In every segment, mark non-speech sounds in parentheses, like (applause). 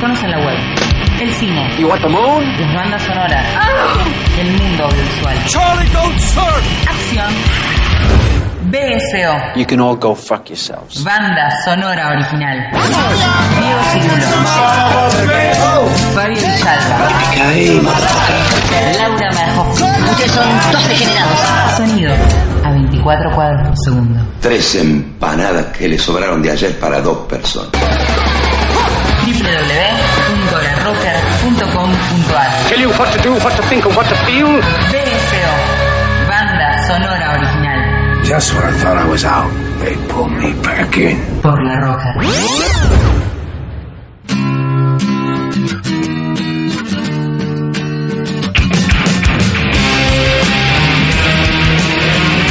iconos en la web, el cine, You want the moon? las bandas sonoras, el mundo audiovisual, Charlie, don't start! acción, BSO, You can all go fuck yourselves. banda sonora original, Diego Cirulo, Fabio Villalba, Laura Marjó, Ustedes son dos degenerados. sonido a 24 cuadros por segundo. Tres empanadas que le sobraron de ayer para dos personas. www.larocker.com.ar Tell you what to do, what to think, and what to feel. BSO, banda sonora original, Just when I thought I was out, they pulled me back in. por La Roca.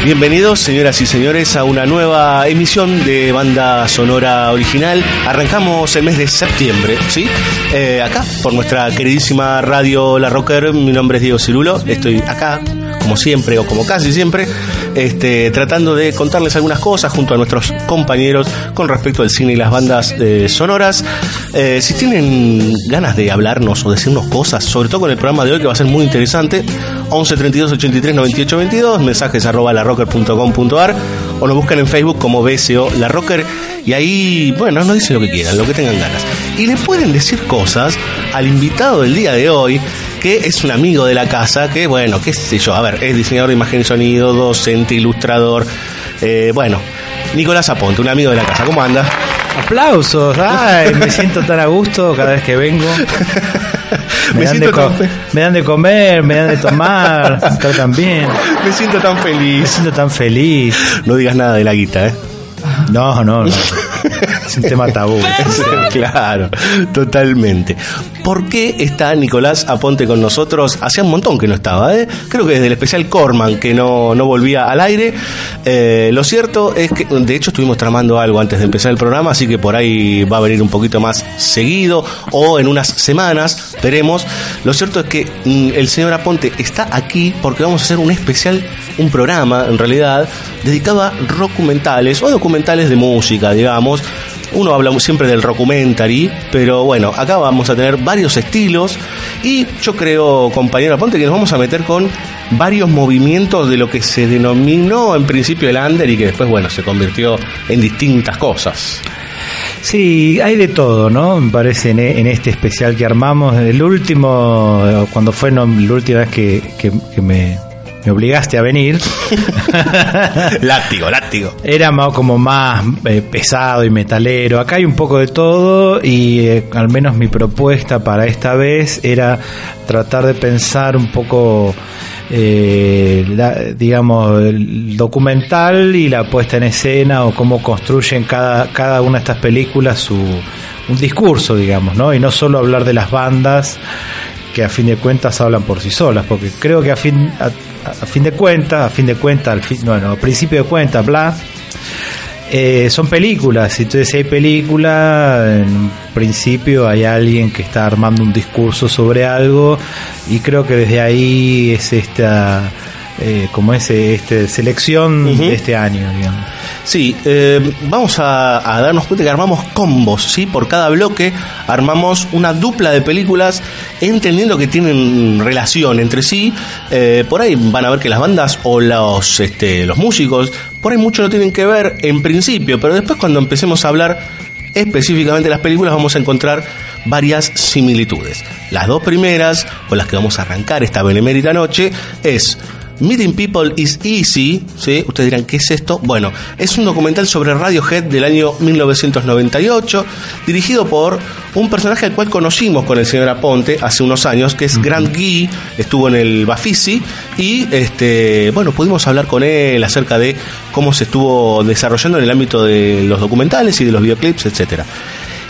Bienvenidos, señoras y señores, a una nueva emisión de banda sonora original. Arrancamos el mes de septiembre, ¿sí? Eh, acá, por nuestra queridísima radio La Rocker. Mi nombre es Diego Cirulo. Estoy acá, como siempre o como casi siempre, este, tratando de contarles algunas cosas junto a nuestros compañeros con respecto al cine y las bandas eh, sonoras. Eh, si tienen ganas de hablarnos o decirnos cosas, sobre todo con el programa de hoy que va a ser muy interesante, 11 32 83 98 22, mensajes arroba larrocker.com.ar o nos buscan en Facebook como BSO La Rocker y ahí, bueno, nos dicen lo que quieran, lo que tengan ganas. Y le pueden decir cosas al invitado del día de hoy, que es un amigo de la casa, que bueno, qué sé yo, a ver, es diseñador de imagen y sonido, docente, ilustrador, eh, bueno, Nicolás Aponte, un amigo de la casa, ¿cómo anda? Aplausos, ay, me siento tan a gusto cada vez que vengo. (laughs) Me, Me dan, de tan me dan de comer, me dan de tomar, (laughs) me bien. Me siento tan Me feliz. siento tan feliz. No digas nada de la guita, ¿eh? No, no, no. (laughs) Es un tema tabú. claro, totalmente. ¿Por qué está Nicolás Aponte con nosotros? Hacía un montón que no estaba, ¿eh? Creo que desde el especial Corman que no, no volvía al aire. Eh, lo cierto es que, de hecho, estuvimos tramando algo antes de empezar el programa, así que por ahí va a venir un poquito más seguido o en unas semanas, veremos. Lo cierto es que mm, el señor Aponte está aquí porque vamos a hacer un especial, un programa en realidad, dedicado a documentales o documentales de música, digamos. Uno habla siempre del rockumentary, pero bueno, acá vamos a tener varios estilos y yo creo, compañero Aponte, que nos vamos a meter con varios movimientos de lo que se denominó en principio el under y que después, bueno, se convirtió en distintas cosas. Sí, hay de todo, ¿no? Me parece en, en este especial que armamos. El último, cuando fue la última vez que- que me, me obligaste a venir. (laughs) látigo, látigo. Era más, como más eh, pesado y metalero. Acá hay un poco de todo y eh, al menos mi propuesta para esta vez era tratar de pensar un poco, eh, la- digamos, el documental y la puesta en escena o cómo construyen cada, cada una de estas películas su un discurso, digamos, ¿no? Y no solo hablar de las bandas que a fin de cuentas hablan por sí solas, porque creo que a fin a, a fin de cuentas, a fin de cuentas, al fin, bueno, a principio de cuentas, bla, eh, son películas, entonces si hay película, en principio hay alguien que está armando un discurso sobre algo y creo que desde ahí es esta, eh, como es este selección de este año, digamos. Sí, eh, vamos a, darnos cuenta que armamos combos, ¿sí? Por cada bloque armamos una dupla de películas entendiendo que tienen relación entre sí. Eh, por ahí van a ver que las bandas o los, este, los músicos, por ahí mucho no tienen que ver en principio, pero después cuando empecemos a hablar específicamente de las películas vamos a encontrar varias similitudes. Las dos primeras, con las que vamos a arrancar esta benemérita noche, es Meeting People is Easy, ¿sí? Ustedes dirán, ¿qué es esto? Bueno, es un documental sobre Radiohead del año 1998, dirigido por un personaje al cual conocimos con el señor Aponte hace unos años, que es Grant Gee, estuvo en el Bafisi, y este, bueno, pudimos hablar con él acerca de cómo se estuvo desarrollando en el ámbito de los documentales y de los videoclips, etcétera.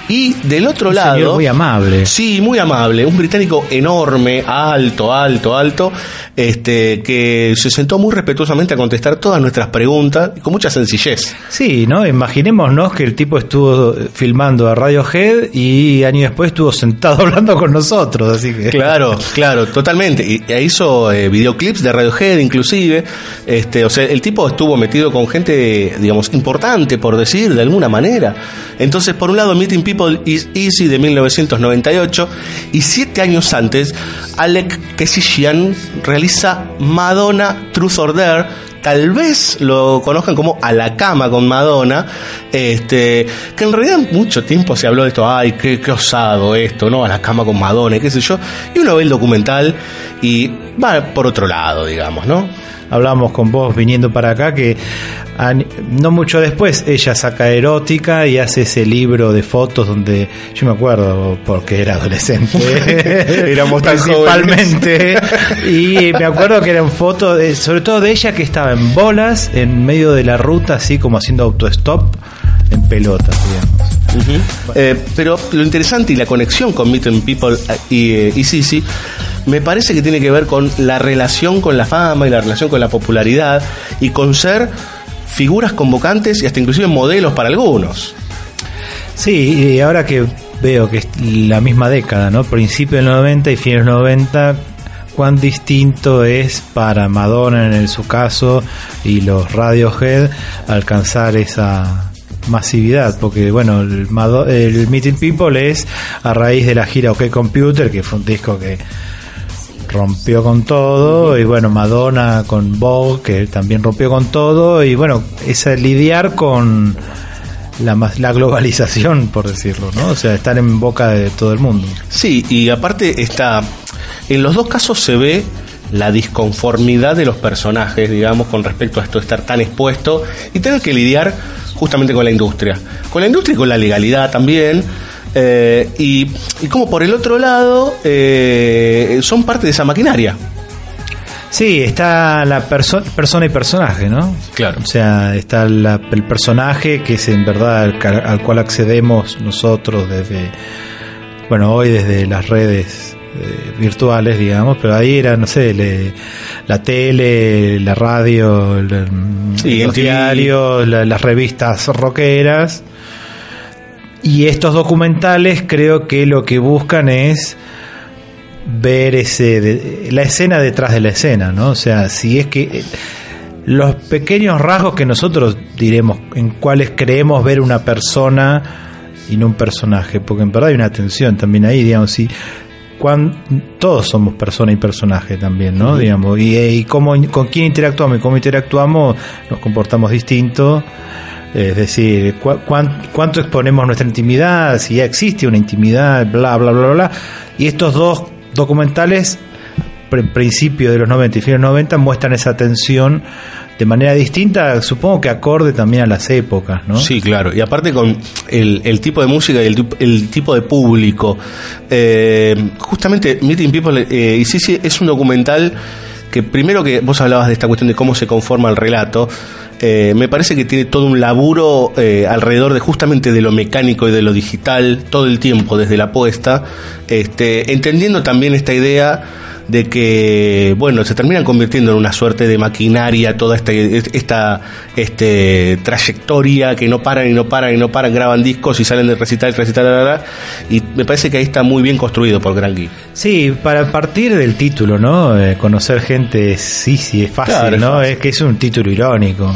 Y del otro Un lado. señor muy amable. Sí, muy amable. Un británico enorme, alto, alto, alto, este, que se sentó muy respetuosamente a contestar todas nuestras preguntas con mucha sencillez. Sí, ¿no? Imaginémonos que el tipo estuvo filmando a Radiohead y años después estuvo sentado (laughs) hablando con nosotros, así que... Claro, (laughs) claro, totalmente. Y e hizo eh, videoclips de Radiohead, inclusive. Este, o sea, el tipo estuvo metido con gente, digamos, importante, por decir, de alguna manera. Entonces, por un lado, Meeting People Is Easy de 1998 y siete años antes Alec Kesishian realiza Madonna Truth or tal vez lo conozcan como A la cama con Madonna, este, que en realidad mucho tiempo se habló de esto, ay, qué, qué osado esto, ¿no? A la cama con Madonna, y qué sé yo, y uno ve el documental y va por otro lado, digamos, ¿no? Hablamos con vos viniendo para acá que no mucho después ella saca erótica y hace ese libro de fotos donde yo me acuerdo porque era adolescente (laughs) Éramos tan principalmente y me acuerdo que eran fotos de- sobre todo de ella que estaba en bolas en medio de la ruta así como haciendo autostop en pelotas digamos. Eh, pero lo interesante y la conexión con Meet and People eh, y, eh, y Sisi me parece que tiene que ver con la relación con la fama y la relación con la popularidad y con ser figuras convocantes y hasta inclusive modelos para algunos. Sí, y ahora que veo que es la misma década, ¿no? Principio del 90 y fines del 90, cuán distinto es para Madonna en su caso y los Radiohead alcanzar esa masividad, porque bueno, el, el Meeting People es a raíz de la gira OK Computer, que fue un disco que rompió con todo y bueno Madonna con Vogue que también rompió con todo y bueno es lidiar con la, la globalización por decirlo no o sea estar en boca de todo el mundo Sí, y aparte está, en los dos casos se ve la disconformidad de los personajes, digamos, con respecto a esto de estar tan expuesto y tener que lidiar justamente con la industria. Con la industria y con la legalidad también. Eh, y, y como por el otro lado, eh, son parte de esa maquinaria. sí está la perso- persona y personaje no Claro. o sea está la- el personaje que es en verdad al, cual accedemos nosotros desde bueno hoy desde las redes eh, virtuales digamos pero ahí era no sé le- la tele la radio el- Sí, los diarios la- las revistas rockeras y estos documentales creo que lo que buscan es ver ese de- la escena detrás de la escena, ¿no? O sea, si es que eh, los pequeños rasgos que nosotros diremos en cuáles creemos ver una persona y no un personaje, porque en verdad hay una tensión también ahí, digamos, si cuán, todos somos persona y personaje también, ¿no? Digamos, y, eh, y cómo, con quién interactuamos y cómo interactuamos nos comportamos distinto. Es decir, cu- cuán- cuánto exponemos nuestra intimidad, si ya existe una intimidad, bla, bla, bla, bla. Y estos dos documentales, pr- principio de los 90 y fines de los 90, muestran esa tensión de manera distinta, supongo que acorde también a las épocas, ¿no? Sí, claro. Y aparte con el, tipo de música y el tipo de público. Eh, justamente Meeting People eh, y sí, sí, es un documental que primero que vos hablabas de esta cuestión de cómo se conforma el relato, eh, me parece que tiene todo un laburo eh, alrededor de justamente de lo mecánico y de lo digital todo el tiempo desde la puesta, este, entendiendo también esta idea de que bueno se terminan convirtiendo en una suerte de maquinaria toda esta esta este trayectoria que no paran y no paran y no paran graban discos y salen de recital recital la, y me parece que ahí está muy bien construido por Gran Geek Sí, para partir del título, ¿no? Eh, conocer gente, sí, sí, es fácil, Claro, es ¿no? fácil. Es que es un título irónico.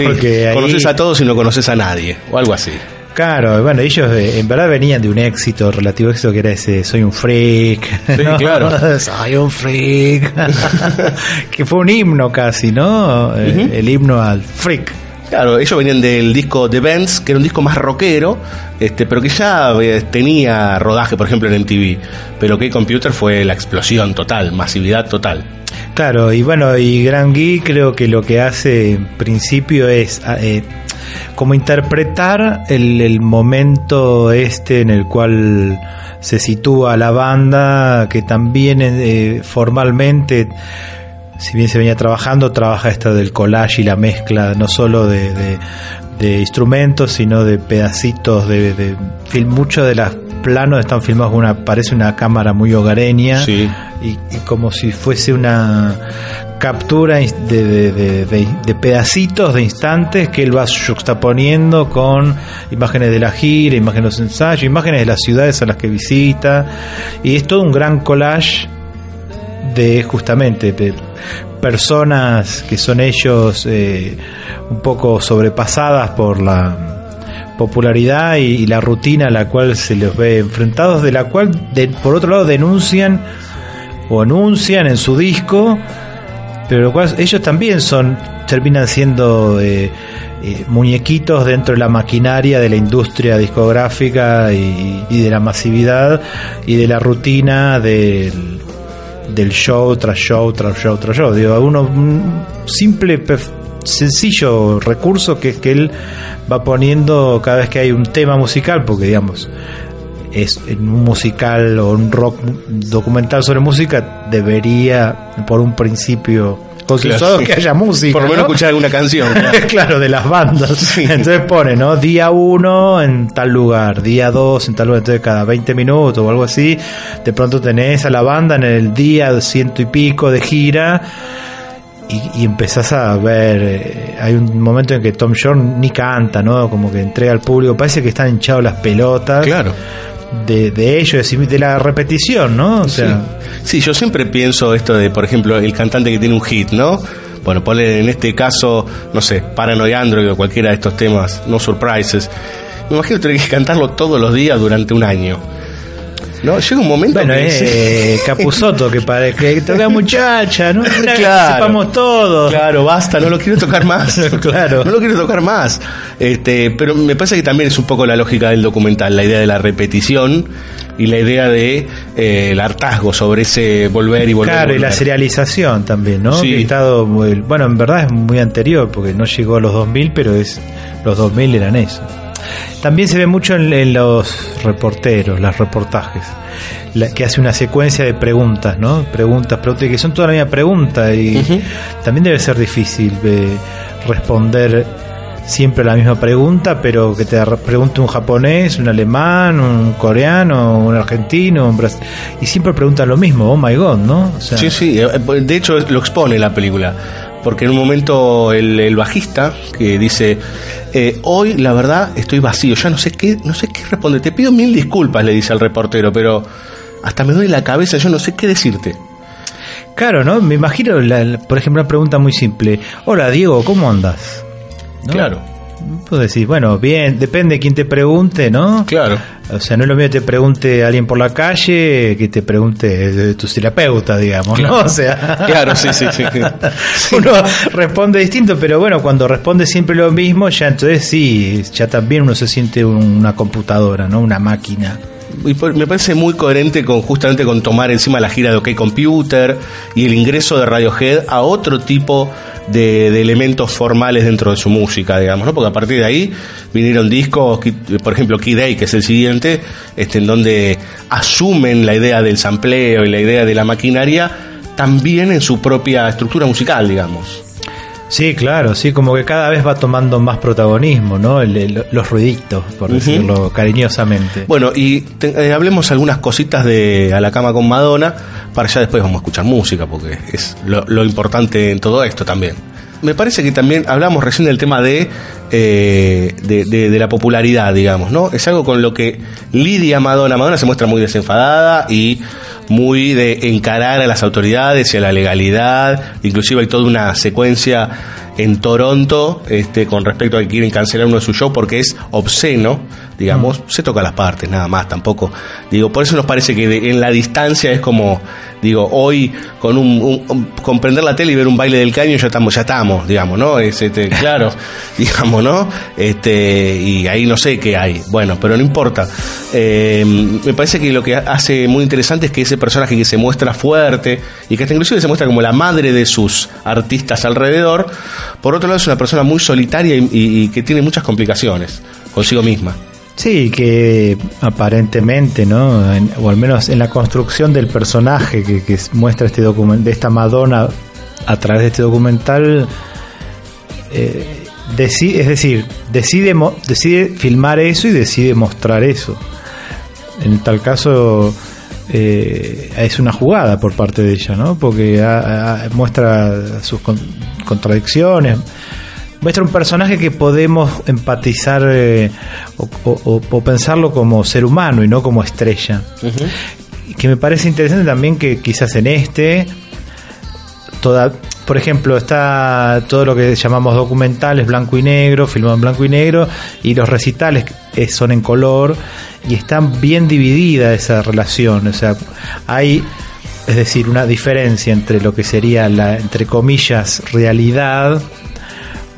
Sí, Porque ahí- conoces a todos y no conoces a nadie o algo así Claro, bueno, ellos eh, en verdad venían de un éxito, relativo éxito que era ese Soy un freak. Sí, (laughs) claro. (laughs) Soy un freak. (laughs) que fue un himno casi, ¿no? Eh. El himno al freak. Claro, ellos venían del disco The Bands, que era un disco más rockero, este, pero que ya eh, tenía rodaje, por ejemplo, en MTV. Pero que Computer fue la explosión total, masividad total. Claro, y bueno, y Gran Gui creo que lo que hace en principio es eh, como interpretar el, el momento este en el cual se sitúa la banda, que también eh, formalmente, si bien se venía trabajando, trabaja esta del collage y la mezcla, no solo de, de- de instrumentos, sino de pedacitos de, de film. Muchos de los planos están filmados con una, parece una cámara muy hogareña Sí. y, y como si fuese una captura ins- de, de- de- de- de pedacitos de instantes que él va juxtaponiendo con imágenes de la gira, imágenes de los ensayos, imágenes de las ciudades a las que visita y es todo un gran collage de justamente de personas que son ellos eh, un poco sobrepasadas por la popularidad y, la rutina a la cual se los ve enfrentados, de la cual, de- por otro lado, denuncian o anuncian en su disco, pero lo cual ellos también son terminan siendo eh, eh, muñequitos dentro de la maquinaria de la industria discográfica y, y de la masividad y de la rutina del, del show tras show tras show tras show. Digo, uno un simple pef- sencillo recurso que es que él va poniendo cada vez que hay un tema musical, porque digamos es un musical o un rock documental sobre música debería por un principio consensuado Claro. que haya música Por lo menos ¿no? escuchar alguna canción. (laughs) claro. claro, de las bandas. Entonces pone, ¿no? Día 1 en tal lugar, día 2 en tal lugar. Entonces cada 20 minutos o algo así, de pronto tenés a la banda en el día ciento y pico de gira. Y, y empezás a ver, eh, hay un momento en que Tom Shore ni canta, ¿no? Como que entrega al público, parece que están hinchados las pelotas Claro. De, de ellos, de la repetición, ¿no? O sea, Sí, yo siempre pienso esto de, por ejemplo, el cantante que tiene un hit, ¿no? Bueno, ponle en este caso, no sé, Paranoid Android o cualquiera de estos temas, No Surprises. Me imagino tener que cantarlo todos los días durante un año. ¿No? Llega un momento Bueno, que... eh, Capuzoto que para que toca muchacha, ¿no? (laughs) Una que Claro. sepamos todos. Claro, basta, no lo quiero tocar más. (laughs) Claro. No lo quiero tocar más. Este, pero me parece que también es un poco la lógica del documental, la idea de la repetición y la idea de eh, el hartazgo sobre ese volver y volver. Claro, y la volver. serialización también, ¿no? Sí. Que estado muy- bueno, en verdad es muy anterior, porque no llegó a los 2000, pero es los 2000 eran eso. También se ve mucho en, en los reporteros, los reportajes, la- que hace una secuencia de preguntas, ¿no? Preguntas, preguntas, que son toda la misma pregunta y también debe ser difícil eh, responder siempre la misma pregunta, pero que te re- pregunte un japonés, un alemán, un coreano, un argentino, un bras- y siempre preguntan lo mismo, oh my god, ¿no? O sea, Sí, sí, eh, de hecho lo expone la película. Porque en un momento el, el bajista que dice, eh, hoy la verdad estoy vacío, ya no sé qué, no sé qué responder. Te pido mil disculpas, le dice al reportero, pero hasta me duele la cabeza, yo no sé qué decirte. Claro, ¿no? Me imagino, la- la- por ejemplo, una pregunta muy simple. Hola, Diego, ¿cómo andas? ¿No? Claro, Puedo decir, bueno, bien, depende de quién te pregunte, ¿no? claro. O sea, no es lo mismo que te pregunte alguien por la calle que te pregunte de tu terapeuta, digamos, ¿no? O sea, (laughs) Claro, sí, sí, sí. (laughs) uno responde distinto, pero bueno, cuando responde siempre lo mismo, ya entonces sí, ya también uno se siente una computadora, ¿no? Una máquina. Me parece muy coherente con justamente con tomar encima la gira de OK Computer y el ingreso de Radiohead a otro tipo de, elementos formales dentro de su música, digamos, ¿no? Porque a partir de ahí vinieron discos, por ejemplo, Key Day, que es el siguiente, este, en donde asumen la idea del sampleo y la idea de la maquinaria también en su propia estructura musical, digamos. Sí, claro, sí, como que cada vez va tomando más protagonismo, ¿no? El- el- los ruiditos, por decirlo cariñosamente. Bueno, y te- eh, hablemos algunas cositas de A la cama con Madonna, para ya después vamos a escuchar música, porque es lo, lo importante en todo esto también. Me parece que también hablamos recién del tema de, eh, de, de- de la popularidad, digamos, ¿no? Es algo con lo que lidia Madonna. Madonna se muestra muy desenfadada y muy de encarar a las autoridades y a la legalidad. Inclusive hay toda una secuencia en Toronto este, con respecto a que quieren cancelar uno de sus shows porque es obsceno, digamos, se toca las partes, nada más, tampoco. Digo, por eso nos parece que de- en la distancia es como, digo, hoy con un, un- un- con prender la tele y ver un baile del caño ya estamos, ya estamos, digamos, ¿no? Es, este, (laughs) claro, digamos, ¿no? Este, y ahí no sé qué hay. Bueno, pero no importa. Eh, me parece que lo que hace muy interesante es que ese personaje que se muestra fuerte y que hasta inclusive se muestra como la madre de sus artistas alrededor, por otro lado es una persona muy solitaria y, y- y que tiene muchas complicaciones consigo misma. Sí, que aparentemente, ¿no? En- o al menos en la construcción del personaje que, que muestra este documento, de esta Madonna a través de este documental, eh, es decir, decide, mo- decide filmar eso y decide mostrar eso. En tal caso, eh, es una jugada por parte de ella, ¿no? Porque ha- muestra sus con- contradicciones, muestra un personaje que podemos empatizar eh, o, o- o- o pensarlo como ser humano y no como estrella. Y que me parece interesante también que quizás en este toda por ejemplo, está todo lo que llamamos documentales blanco y negro, filmado en blanco y negro, y los recitales son en color y están bien dividida esa relación. O sea, hay, es decir, una diferencia entre lo que sería la, entre comillas, realidad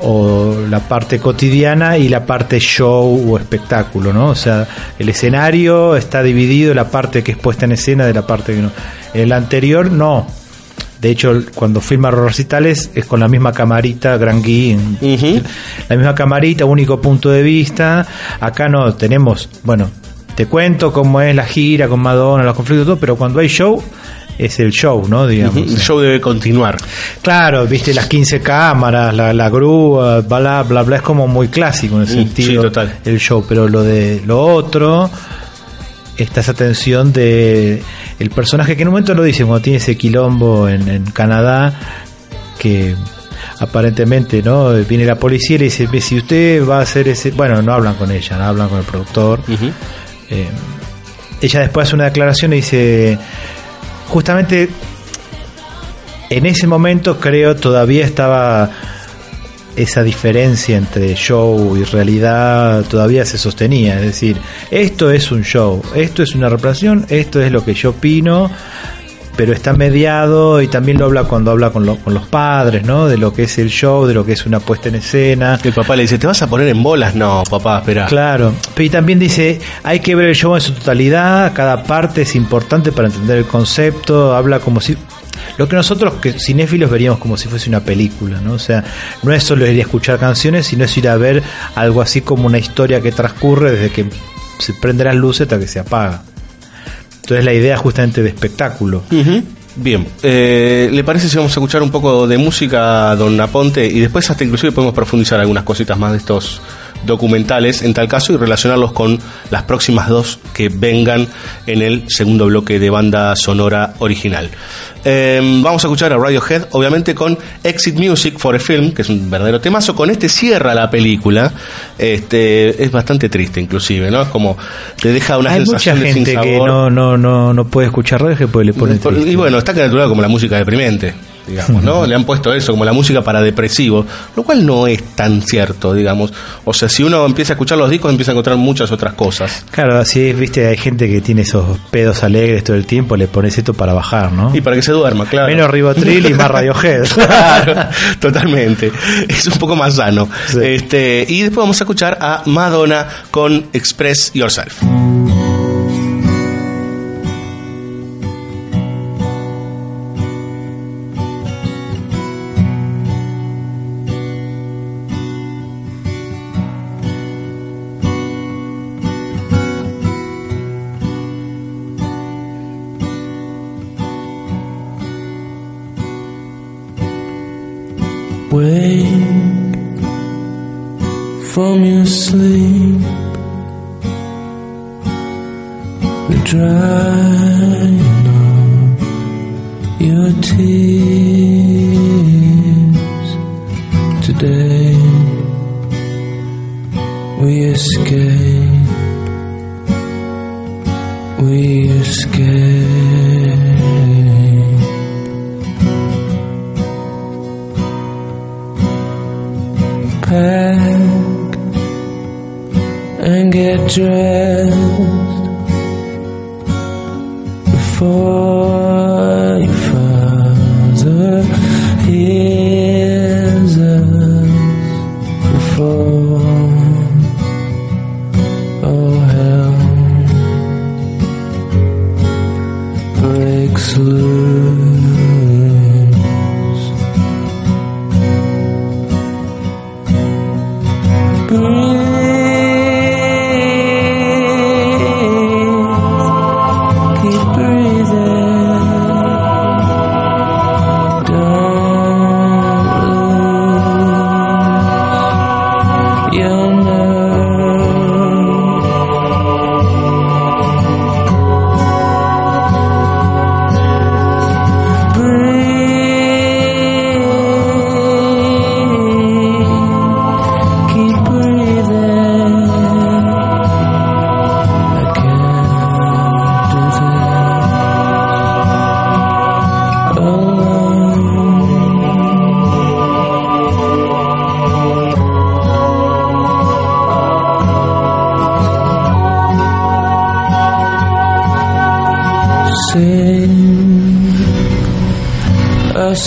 o la parte cotidiana y la parte show o espectáculo, ¿no? O sea, el escenario está dividido, la parte que es puesta en escena de la parte que no. El anterior no. De hecho, cuando filma los recitales es con la misma camarita Gran Gui, la misma camarita, único punto de vista. Acá no tenemos, bueno, te cuento cómo es la gira con Madonna, los conflictos, todo, pero cuando hay show es el show, ¿no? Digamos. El show debe continuar. Claro, viste las 15 cámaras, la, la grúa, bla, bla, bla, es como muy clásico en el Mm, sentido sí, total. el show, pero lo de lo otro está esa tensión de el personaje que en un momento lo dice cuando tiene ese quilombo en, en Canadá que aparentemente no viene la policía y le dice si usted va a hacer ese bueno no hablan con ella no hablan con el productor eh, ella después hace una declaración y dice, justamente en ese momento creo todavía estaba esa diferencia entre show y realidad todavía se sostenía, es decir, esto es un show, esto es una representación, esto es lo que yo opino, pero está mediado y también lo habla cuando habla con, lo- con los padres, ¿no? De lo que es el show, de lo que es una puesta en escena. El papá le dice, ¿te vas a poner en bolas? No, papá, espera. Claro, y también dice, hay que ver el show en su totalidad, cada parte es importante para entender el concepto, habla como si... Lo que nosotros que cinéfilos veríamos como si fuese una película, ¿no? O sea, no es solo ir a escuchar canciones, sino es ir a ver algo así como una historia que transcurre desde que se prende las luces hasta que se apaga. Entonces la idea justamente de espectáculo. Bien, eh, ¿le parece si vamos a escuchar un poco de música, don Aponte? Y después hasta inclusive podemos profundizar algunas cositas más de estos documentales en tal caso y relacionarlos con las próximas dos que vengan en el segundo bloque de banda sonora original. Eh, vamos a escuchar a Radiohead, obviamente con Exit Music for a Film, que es un verdadero temazo. Con este cierra la película. Este es bastante triste, inclusive, ¿no? Es como te deja una Hay mucha sensación de gente que sinsabor. no, no, no, no puede escuchar radio porque le pone triste. Y bueno, está caracterizado como la música deprimente, digamos, ¿no? (laughs) Le han puesto eso como la música para depresivo, lo cual no es tan cierto, digamos. O sea, si uno empieza a escuchar los discos, empieza a encontrar muchas otras cosas. Claro, así es, viste, hay gente que tiene esos pedos alegres todo el tiempo, le pones esto para bajar, ¿no? Y para que se duerma, claro. Menos ribotril y más Radiohead. (laughs) Claro, totalmente. Es un poco más sano. Sí. Este, y después vamos a escuchar a Madonna con Express Yourself. Drying up your tears. Today we escape, we escape. pack and get dressed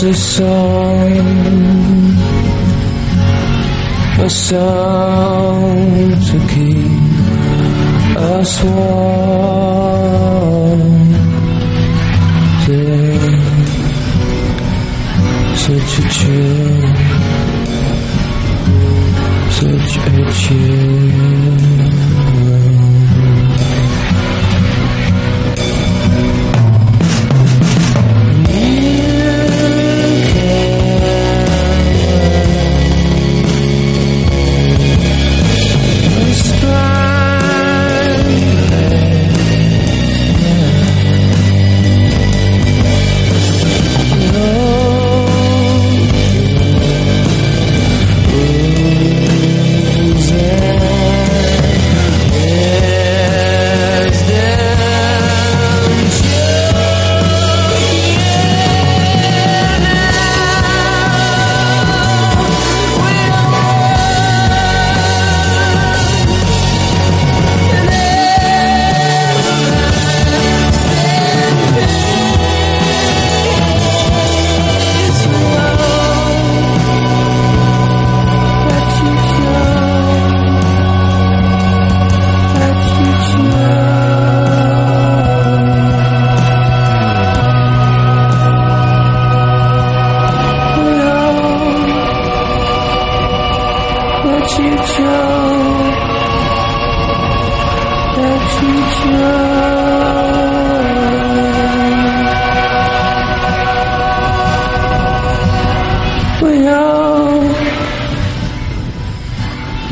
a song, a song.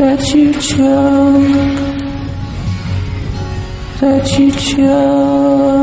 that you chose, that you chose.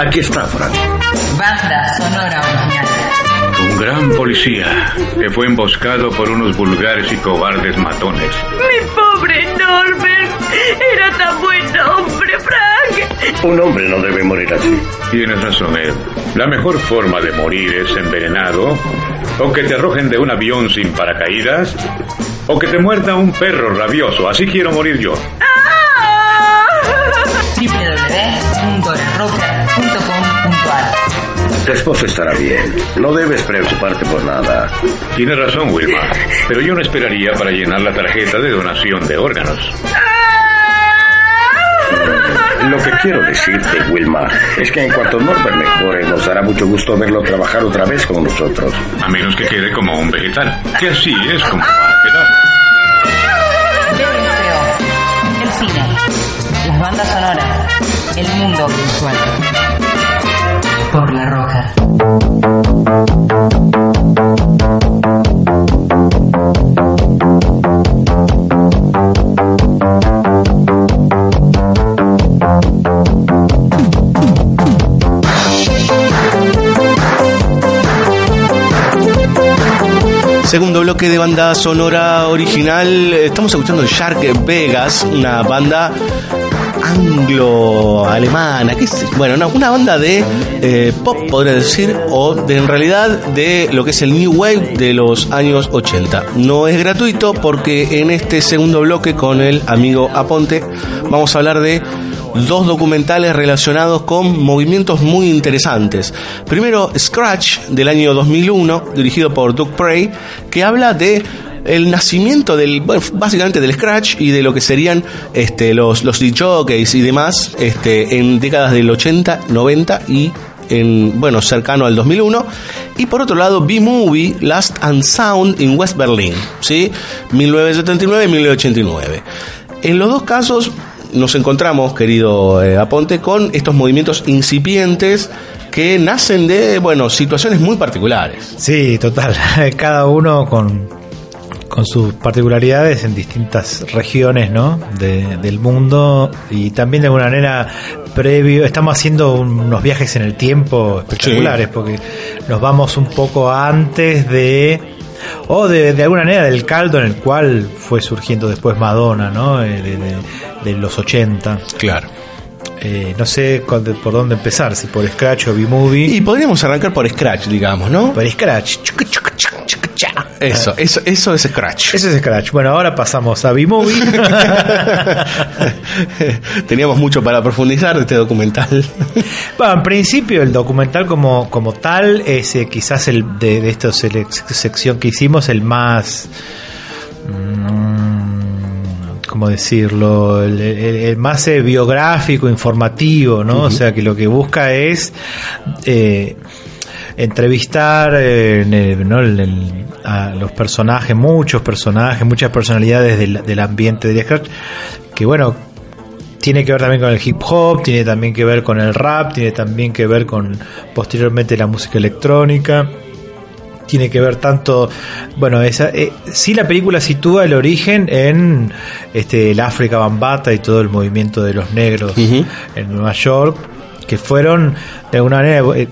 Aquí está, Frank. Banda sonora original. Un gran policía que fue emboscado por unos vulgares y cobardes matones. Mi pobre Norbert. Era tan buen hombre, Frank. Un hombre no debe morir así. Tienes razón, Ed. La mejor forma de morir es envenenado, o que te arrojen de un avión sin paracaídas, o que te muerda un perro rabioso. Así quiero morir yo. Tu esposo estará bien. No debes preocuparte por nada. Tienes razón, Wilma. Pero yo no esperaría para llenar la tarjeta de donación de órganos. Lo que quiero decirte, Wilma, es que en cuanto Norbert mejore, nos dará mucho gusto verlo trabajar otra vez con nosotros. A menos que quede como un vegetal. Que así es como va a quedar. El cine, las bandas sonoras, el mundo visual. La roca. Segundo bloque de banda sonora original. Estamos escuchando Shark Vegas, una banda anglo-alemana, que es, bueno, una, una banda de eh, pop, podría decir, o de, en realidad de lo que es el New Wave de los años 80. No es gratuito porque en este segundo bloque con el amigo Aponte vamos a hablar de dos documentales relacionados con movimientos muy interesantes. Primero, Scratch, del año 2001, dirigido por Doug Prey, que habla de el nacimiento del bueno, básicamente del scratch y de lo que serían este los los DJs y demás este en décadas del 80, 90 y en bueno cercano al 2001 y por otro lado B-Movie Last and Sound in West Berlin, ¿sí? 1979 y 1989. En los dos casos nos encontramos, querido eh, Aponte, con estos movimientos incipientes que nacen de, bueno, situaciones muy particulares. Sí, total. (laughs) Cada uno con, con sus particularidades en distintas regiones ¿no? De- del mundo y también de alguna manera previo, estamos haciendo unos viajes en el tiempo espectaculares porque nos vamos un poco antes de o de, de alguna manera del caldo en el cual fue surgiendo después Madonna, ¿no? Eh, De, de- de los 80. Claro. Eh, no sé cu- por dónde empezar, si por Scratch o B-Movie. Y podríamos arrancar por Scratch, digamos, ¿no? Por Scratch. Eso, eso, eso es Scratch. Eso es Scratch. Bueno, ahora pasamos a B-Movie. (laughs) Teníamos mucho para profundizar de este documental. Bueno, en principio el documental como, como tal es eh, quizás el de, de esta sección que hicimos el más... mm, ¿Cómo decirlo? El, el- el más eh, biográfico, informativo, ¿no? O sea, que lo que busca es... eh, entrevistar eh, en el- ¿no? el- el- a los personajes, muchos personajes, muchas personalidades del, del ambiente del Scratch, que bueno, tiene que ver también con el hip hop, tiene también que ver con el rap, tiene también que ver con posteriormente la música electrónica. Tiene que ver tanto, bueno, esa, eh, sí la película sitúa el origen en este el África Bambata y todo el movimiento de los negros en Nueva York, que fueron de alguna manera eh,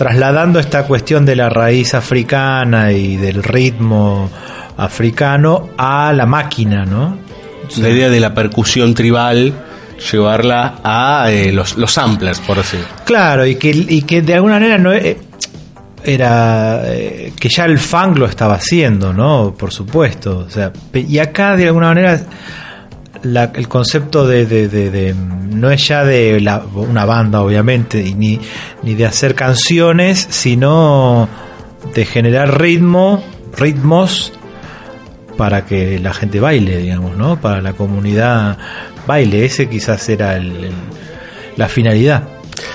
trasladando esta cuestión de la raíz africana y del ritmo africano a la máquina, ¿no? La idea de la percusión tribal, llevarla a eh, los, los samplers, por decir. Claro, y que, y que de alguna manera no eh, era eh, que ya el funk lo estaba haciendo, ¿no? Por supuesto. O sea, y acá de alguna manera la- el concepto de, de- de- no es ya de la- una banda, obviamente, ni, ni de hacer canciones, sino de generar ritmo, ritmos para que la gente baile, digamos, ¿no? Para la comunidad baile. Ese quizás era el- la finalidad.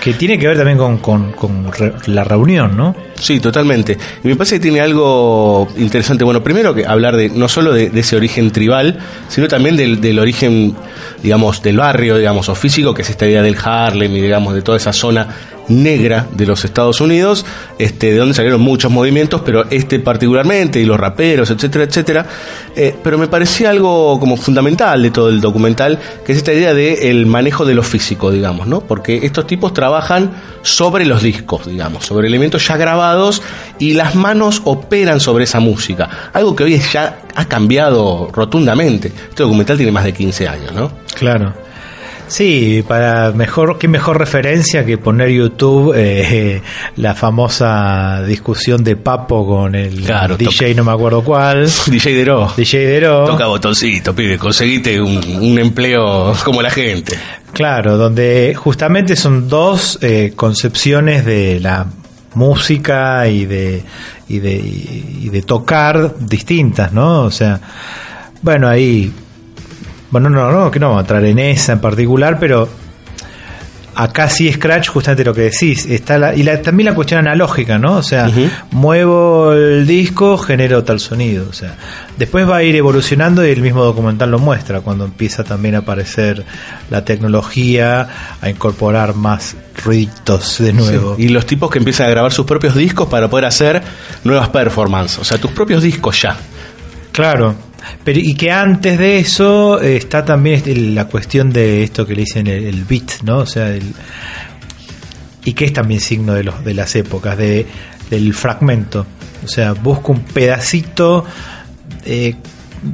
Que tiene que ver también con, con- con re- la reunión, ¿no? Sí, totalmente. Y me parece que tiene algo interesante. Bueno, primero que hablar de no solo de, de ese origen tribal, sino también del, del origen, digamos, del barrio, digamos, o físico, que es esta idea del Harlem y, digamos, de toda esa zona negra de los Estados Unidos, este, de donde salieron muchos movimientos, pero este particularmente, y los raperos, etcétera, etcétera. Eh, pero me parecía algo como fundamental de todo el documental, que es esta idea de el manejo de lo físico, digamos, ¿no? Porque estos tipos trabajan sobre los discos, digamos, sobre elementos ya grabados y las manos operan sobre esa música. Algo que hoy ya ha cambiado rotundamente. Este documental tiene más de 15 años, ¿no? Claro. Sí, para mejor, qué mejor referencia que poner YouTube eh, (laughs) la famosa discusión de Papo con el Claro, DJ, no me acuerdo cuál. (laughs) DJ Dero. DJ Dero. Toca botoncito, pibe, conseguite un, un empleo como la gente. Claro, donde justamente son dos eh, concepciones de la música y de, y de y de tocar distintas, ¿no? O sea, bueno, ahí bueno, no, no, que no vamos a entrar en esa en particular, pero acá sí Scratch, justamente lo que decís, está la, y la- también la cuestión analógica, ¿no? O sea, muevo el disco, genero tal sonido. O sea, después va a ir evolucionando y el mismo documental lo muestra, cuando empieza también a aparecer la tecnología, a incorporar más ruiditos de nuevo. Sí, Y los tipos que empiezan a grabar sus propios discos para poder hacer nuevas performances. O sea, tus propios discos ya. Claro. Pero, y que antes de eso eh, está también este- la cuestión de esto que le dicen el, el beat, ¿no? O sea, el, y que es también signo de, los, de las épocas, de, del fragmento. O sea, busco un pedacito. eh,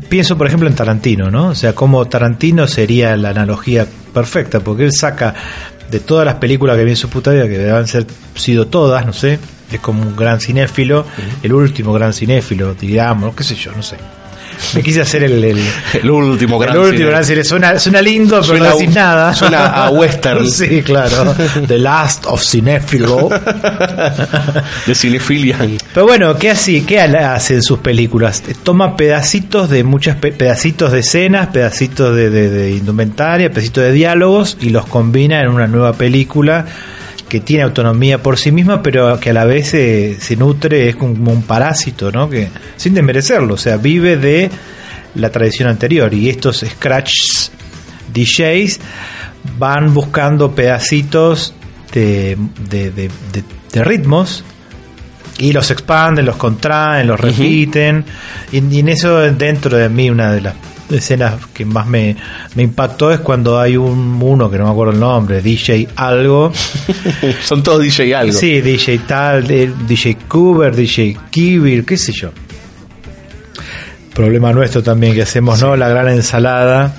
pienso, por ejemplo, en Tarantino, ¿no? O sea, como Tarantino sería la analogía perfecta, porque él saca de todas las películas que vi en su puta vida, que deben ser sido todas, no sé, es como un gran cinéfilo, el último gran cinéfilo, digamos, qué sé yo, no sé. Me quise hacer el, el, El último gran el último gran cine. Suena, suena lindo, pero Suena no decís nada. suena a (laughs) western. sí, claro. The Last of Cinéfilo. (laughs) De Cinefilian. Pero bueno, ¿qué hace, qué hace en sus películas? Toma pedacitos de muchas pe- pedacitos de escenas, pedacitos de, de- de indumentaria, pedacitos de diálogos y los combina en una nueva película que tiene autonomía por sí misma, pero que a la vez se, se nutre, es como un parásito, ¿no? Que sin desmerecerlo, o sea, vive de la tradición anterior y estos scratch DJs van buscando pedacitos de, de- de- de- de ritmos y los expanden, los contraen, los repiten. y, y en eso, dentro de mí, una de las escenas que más me, me impactó es cuando hay un uno que no me acuerdo el nombre, DJ algo. (laughs) Son todos DJ algo. Sí, DJ tal, DJ Cooper, DJ Kibir, qué sé yo. Problema nuestro también que hacemos, ¿no? La gran ensalada.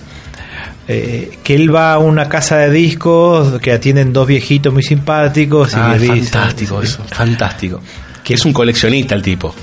Eh, que él va a una casa de discos que atienden dos viejitos muy simpáticos y Ah, fantástico eso, fantástico. Que es un coleccionista el tipo.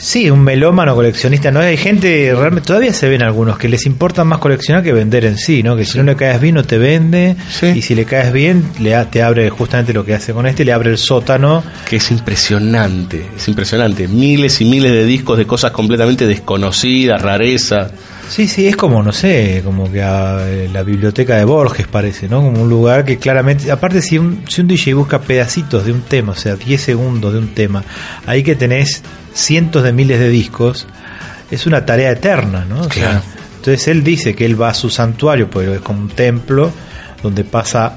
Sí, un melómano coleccionista, ¿no? Hay gente, realmente, todavía se ven algunos que les importa más coleccionar que vender en sí, ¿no? Que si no le caes bien no te vende y si le caes bien le a- te abre justamente lo que hace con este, le abre el sótano. Que es impresionante, es impresionante. Miles y miles de discos de cosas completamente desconocidas, rarezas. Sí, sí, es como, no sé, como que a, eh, la biblioteca de Borges parece, ¿no? Como un lugar que claramente, aparte si un, si un DJ busca pedacitos de un tema, o sea, 10 segundos de un tema, ahí que tenés cientos de miles de discos, es una tarea eterna, ¿no? O sea, Claro. entonces él dice que él va a su santuario, porque es como un templo, donde pasa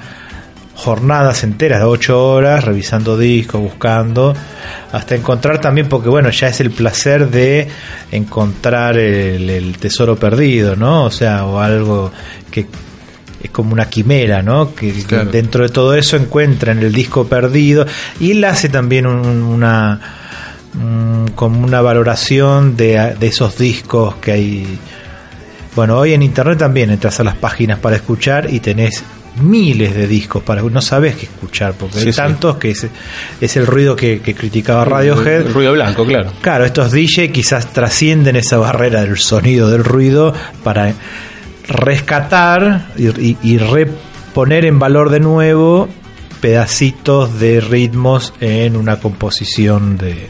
jornadas enteras de ocho horas revisando discos, buscando, hasta encontrar también, porque bueno, ya es el placer de encontrar el, el tesoro perdido, ¿no? O sea, o algo que es como una quimera, ¿no? Que que Claro. dentro de todo eso encuentra en el disco perdido y él hace también un- una mm, como una valoración de, de esos discos que hay bueno, hoy en internet también entras a las páginas para escuchar y tenés miles de discos para no sabes qué escuchar porque Sí, hay sí. tantos que es, es el ruido que, que criticaba Radiohead. El ruido blanco, claro. Claro, estos DJ quizás trascienden esa barrera del sonido del ruido para rescatar y, y- y reponer en valor de nuevo pedacitos de ritmos en una composición de,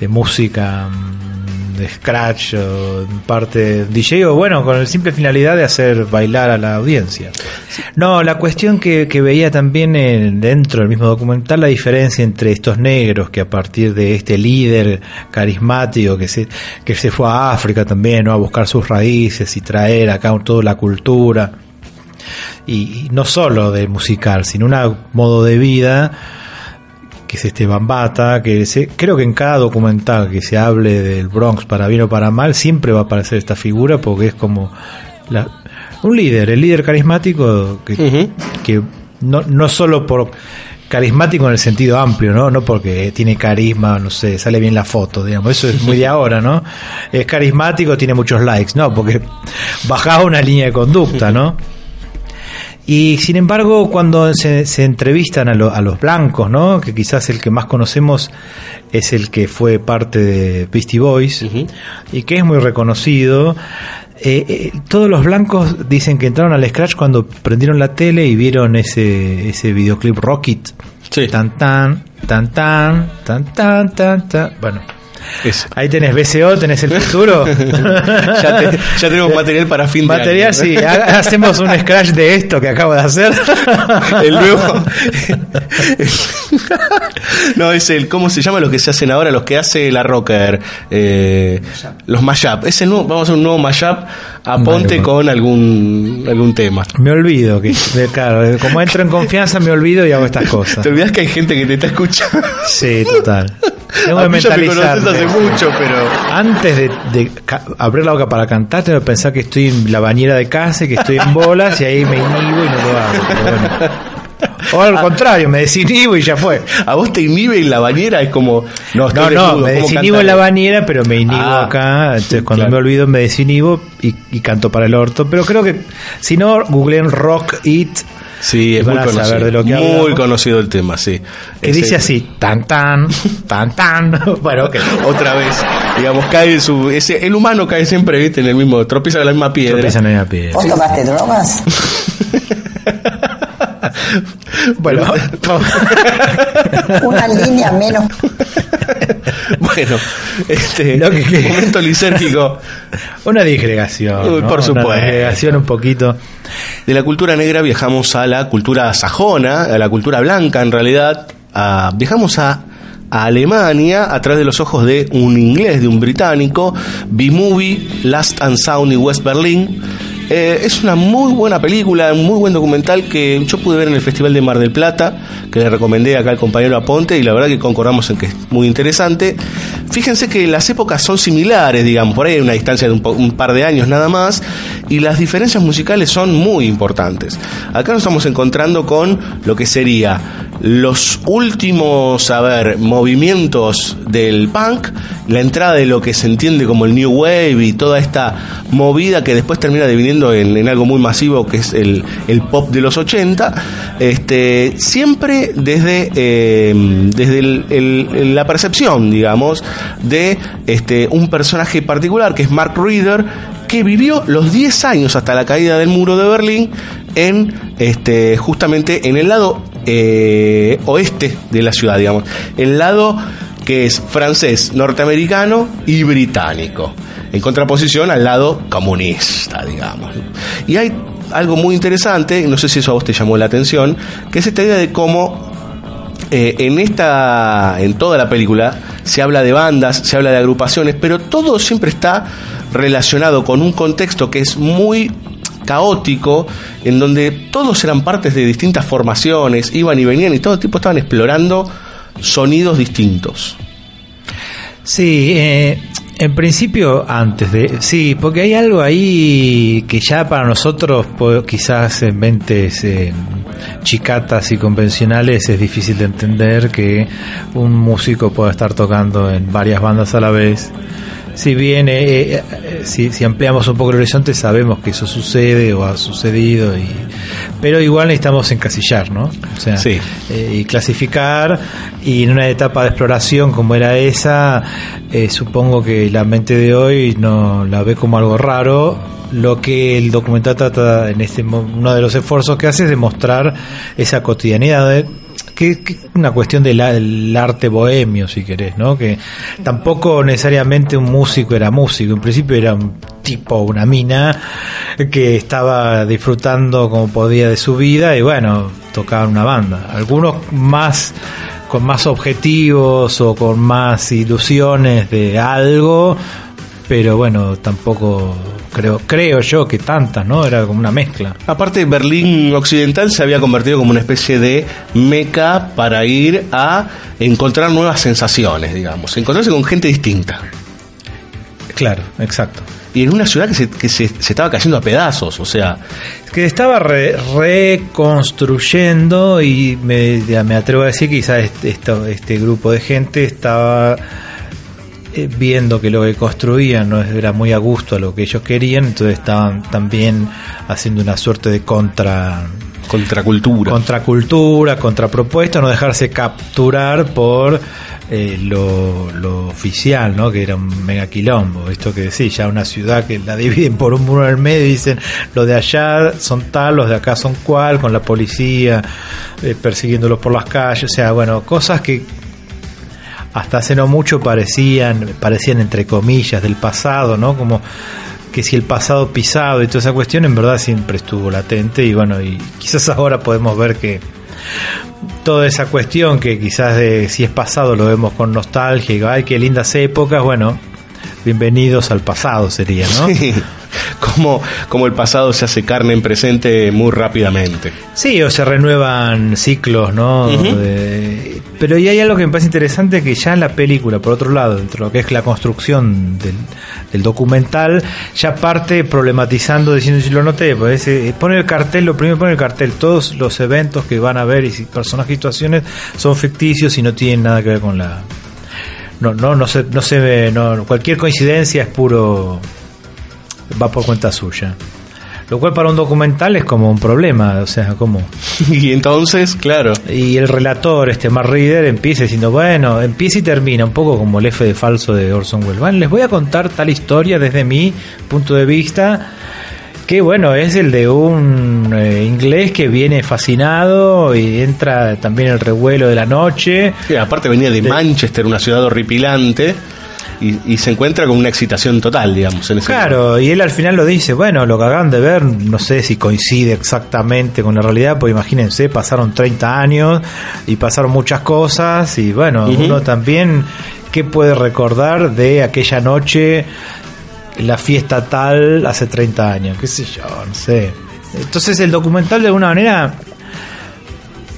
de música mm, de scratch o parte DJ o bueno con la simple finalidad de hacer bailar a la audiencia no la cuestión que, que veía también en- dentro del mismo documental la diferencia entre estos negros que a partir de este líder carismático que se que se fue a África también ¿no? a buscar sus raíces y traer acá toda la cultura y, y no solo de musical, sino un modo de vida que es este Bambata, que se- creo que en cada documental que se hable del Bronx para bien o para mal, siempre va a aparecer esta figura porque es como la- un líder, el líder carismático que, que no, no solo por carismático en el sentido amplio, ¿no? No porque tiene carisma, no sé, sale bien la foto, digamos, eso es muy de ahora, ¿no? Es carismático, tiene muchos likes, no, porque (laughs) bajaba una línea de conducta, ¿no? Y sin embargo, cuando se, se entrevistan a, lo- a los blancos, ¿no? Que quizás el que más conocemos es el que fue parte de Beastie Boys y que es muy reconocido. eh, eh, todos los blancos dicen que entraron al Scratch cuando prendieron la tele y vieron ese, ese videoclip Rocket. Tan tan, tan tan, tan tan, tan tan. Bueno. Ahí tenés BCO, tenés el futuro. (laughs) ya, te- ya tenemos material para fin de Material, año. sí. Ha- Hacemos un scratch de esto que acabo de hacer. (laughs) El nuevo. (laughs) no, es el. ¿Cómo se llama los que se hacen ahora? Los que hace la rocker. Eh, los mashup. Es el nuevo, vamos a hacer un nuevo mashup a ponte con algún, algún tema. Me olvido que, de- claro, como entro en confianza me olvido y hago estas cosas. Te olvidas que hay gente que te está escuchando. Sí, total. Tengo que mí ya me mentalizarme. conoces hace mucho, pero. Antes de, abrir la boca para cantar, tengo que pensar que estoy en la bañera de casa y que estoy en bolas y ahí me inhibo y no lo hago. pero bueno. O al contrario, me desinhibo y ya fue. A vos te inhibe en la bañera, es como. No, No, no, me ¿cómo desinhibo en la bañera, pero me inhibo Ah, acá. Entonces, cuando claro. me olvido, me desinhibo y, y canto para el orto. Pero creo que, si no, googleen Rock It. Sí, es muy a saber conocido. de lo que muy hablamos. conocido el tema, sí. Que Ese- dice así, tan tan, tan tan. (laughs) Bueno, ok. Otra vez, digamos, cae su. Ese, el humano cae siempre, viste, en el mismo. Tropieza en la misma piedra. Tropieza en la misma piedra. ¿Vos tomaste drogas? (laughs) Bueno, (laughs) Una línea menos. (laughs) Bueno, este. Lo que- que- momento lisérgico. una digregación. Uy, ¿no? por supuesto. Una digregación un poquito. De la cultura negra viajamos a la cultura sajona, a la cultura blanca en realidad. a- viajamos a, a Alemania a través de los ojos de un inglés, de un británico, B-Movie, Last and Sound y West Berlin. Eh, es una muy buena película, un muy buen documental que yo pude ver en el Festival de Mar del Plata, que le recomendé acá al compañero Aponte y la verdad que concordamos en que es muy interesante. Fíjense que las épocas son similares, digamos, por ahí una distancia de un par de años nada más, y las diferencias musicales son muy importantes. Acá nos estamos encontrando con lo que sería los últimos, a ver, movimientos del punk, la entrada de lo que se entiende como el New Wave y toda esta movida que después termina dividiendo en, algo muy masivo que es el, el pop de los 80, este, siempre desde, eh, desde la percepción, digamos, de este, un personaje particular que es Mark Reeder, que vivió los 10 años hasta la caída del muro de Berlín en este justamente en el lado eh, oeste de la ciudad, digamos, el lado que es francés, norteamericano y británico, en contraposición al lado comunista, digamos. Y hay algo muy interesante, no sé si eso a vos te llamó la atención, que es esta idea de cómo eh, en esta, en toda la película, se habla de bandas, se habla de agrupaciones, pero todo siempre está relacionado con un contexto que es muy caótico, en donde todos eran partes de distintas formaciones, iban y venían y todo tipo estaban explorando sonidos distintos. Sí, eh, en principio antes de... Sí, porque hay algo ahí que ya para nosotros, quizás en mentes eh, chicatas y convencionales, es difícil de entender que un músico pueda estar tocando en varias bandas a la vez. Si bien, eh, eh, si, si ampliamos un poco el horizonte, sabemos que eso sucede o ha sucedido, y, pero igual necesitamos encasillar, ¿no? O sea, Sí. eh, y clasificar y en una etapa de exploración como era esa eh, supongo que la mente de hoy no la ve como algo raro lo que el documental trata en este uno de los esfuerzos que hace es demostrar esa cotidianidad de- que, una cuestión del arte bohemio si querés no que tampoco necesariamente un músico era músico. En principio era un tipo una mina que estaba disfrutando como podía de su vida y bueno tocaba en una banda. Algunos más con más objetivos o con más ilusiones de algo pero bueno, tampoco creo, creo yo que tantas, ¿no? Era como una mezcla. Aparte, Berlín Occidental se había convertido como una especie de meca para ir a encontrar nuevas sensaciones, digamos, encontrarse con gente distinta. Claro, exacto. Y en una ciudad que se, que se, se estaba cayendo a pedazos, o sea, que estaba re- reconstruyendo y me, me atrevo a decir que quizás este, este grupo de gente estaba viendo que lo que construían no era muy a gusto a lo que ellos querían, entonces estaban también haciendo una suerte de contra contracultura. contracultura, contrapropuesta, no dejarse capturar por eh, lo, lo oficial, ¿no? Que era un mega quilombo. Esto que decís, ya una ciudad que la dividen por un muro en el medio y dicen, los de allá son tal, los de acá son cual, con la policía eh, persiguiéndolos por las calles, o sea, bueno, cosas que hasta hace no mucho parecían, parecían entre comillas del pasado, ¿no? Como que si el pasado pisado y toda esa cuestión en verdad siempre estuvo latente y bueno, y quizás (laughs) ahora podemos ver que toda esa cuestión que quizás de si es pasado lo vemos con nostalgia y ay qué lindas épocas, bueno, bienvenidos al pasado sería, ¿no? Sí, como, como el pasado se hace carne en presente muy rápidamente. Sí, o se renuevan ciclos, ¿no? De- pero y hay algo que me parece interesante que ya en la película, por otro lado, dentro de lo que es la construcción del, documental, ya parte problematizando, diciendo, si lo noté, pues eh, pone el cartel, lo primero pone el cartel, todos los eventos que van a ver y si- personajes y situaciones son ficticios y no tienen nada que ver con la... No, no, no se, no se ve, no, cualquier coincidencia es puro, va por cuenta suya. Lo cual para un documental es como un problema, o sea, como... (laughs) Y entonces, claro. Y el relator, este Mark Reader, empieza diciendo, bueno, empieza y termina, un poco como el F de falso de Orson Welles. Bueno, les voy a contar tal historia desde mi punto de vista, que bueno, es el de un eh, inglés que viene fascinado y entra también el revuelo de la noche. Sí, aparte venía de Manchester, una ciudad horripilante, y, y se encuentra con una excitación total, digamos, en ese Claro, y él al final lo dice, bueno, lo que acaban de ver, no sé si coincide exactamente con la realidad, pues imagínense, pasaron 30 años y pasaron muchas cosas, y bueno, uno también, ¿qué puede recordar de aquella noche, la fiesta tal, hace 30 años? ¿Qué sé yo? No sé. Entonces el documental de alguna manera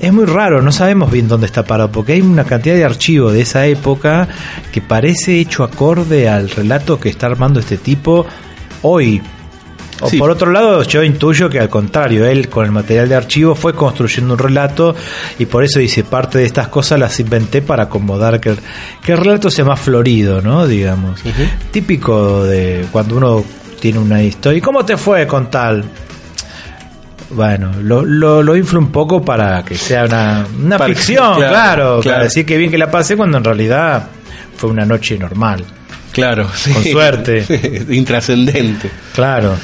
es muy raro, no sabemos bien dónde está parado, porque hay una cantidad de archivos de esa época que parece hecho acorde al relato que está armando este tipo hoy. O Sí. por otro lado, yo intuyo que al contrario, él con el material de archivo fue construyendo un relato y por eso dice, parte de estas cosas las inventé para acomodar que el, que el relato sea más florido, ¿no? Digamos. Típico de cuando uno tiene una historia. ¿Y cómo te fue con tal? Bueno, lo, lo, lo inflo un poco para que sea una, una Para- ficción, claro, claro, claro. Decir que bien que la pasé cuando en realidad fue una noche normal. Claro, Con suerte. (laughs) Intrascendente. Claro.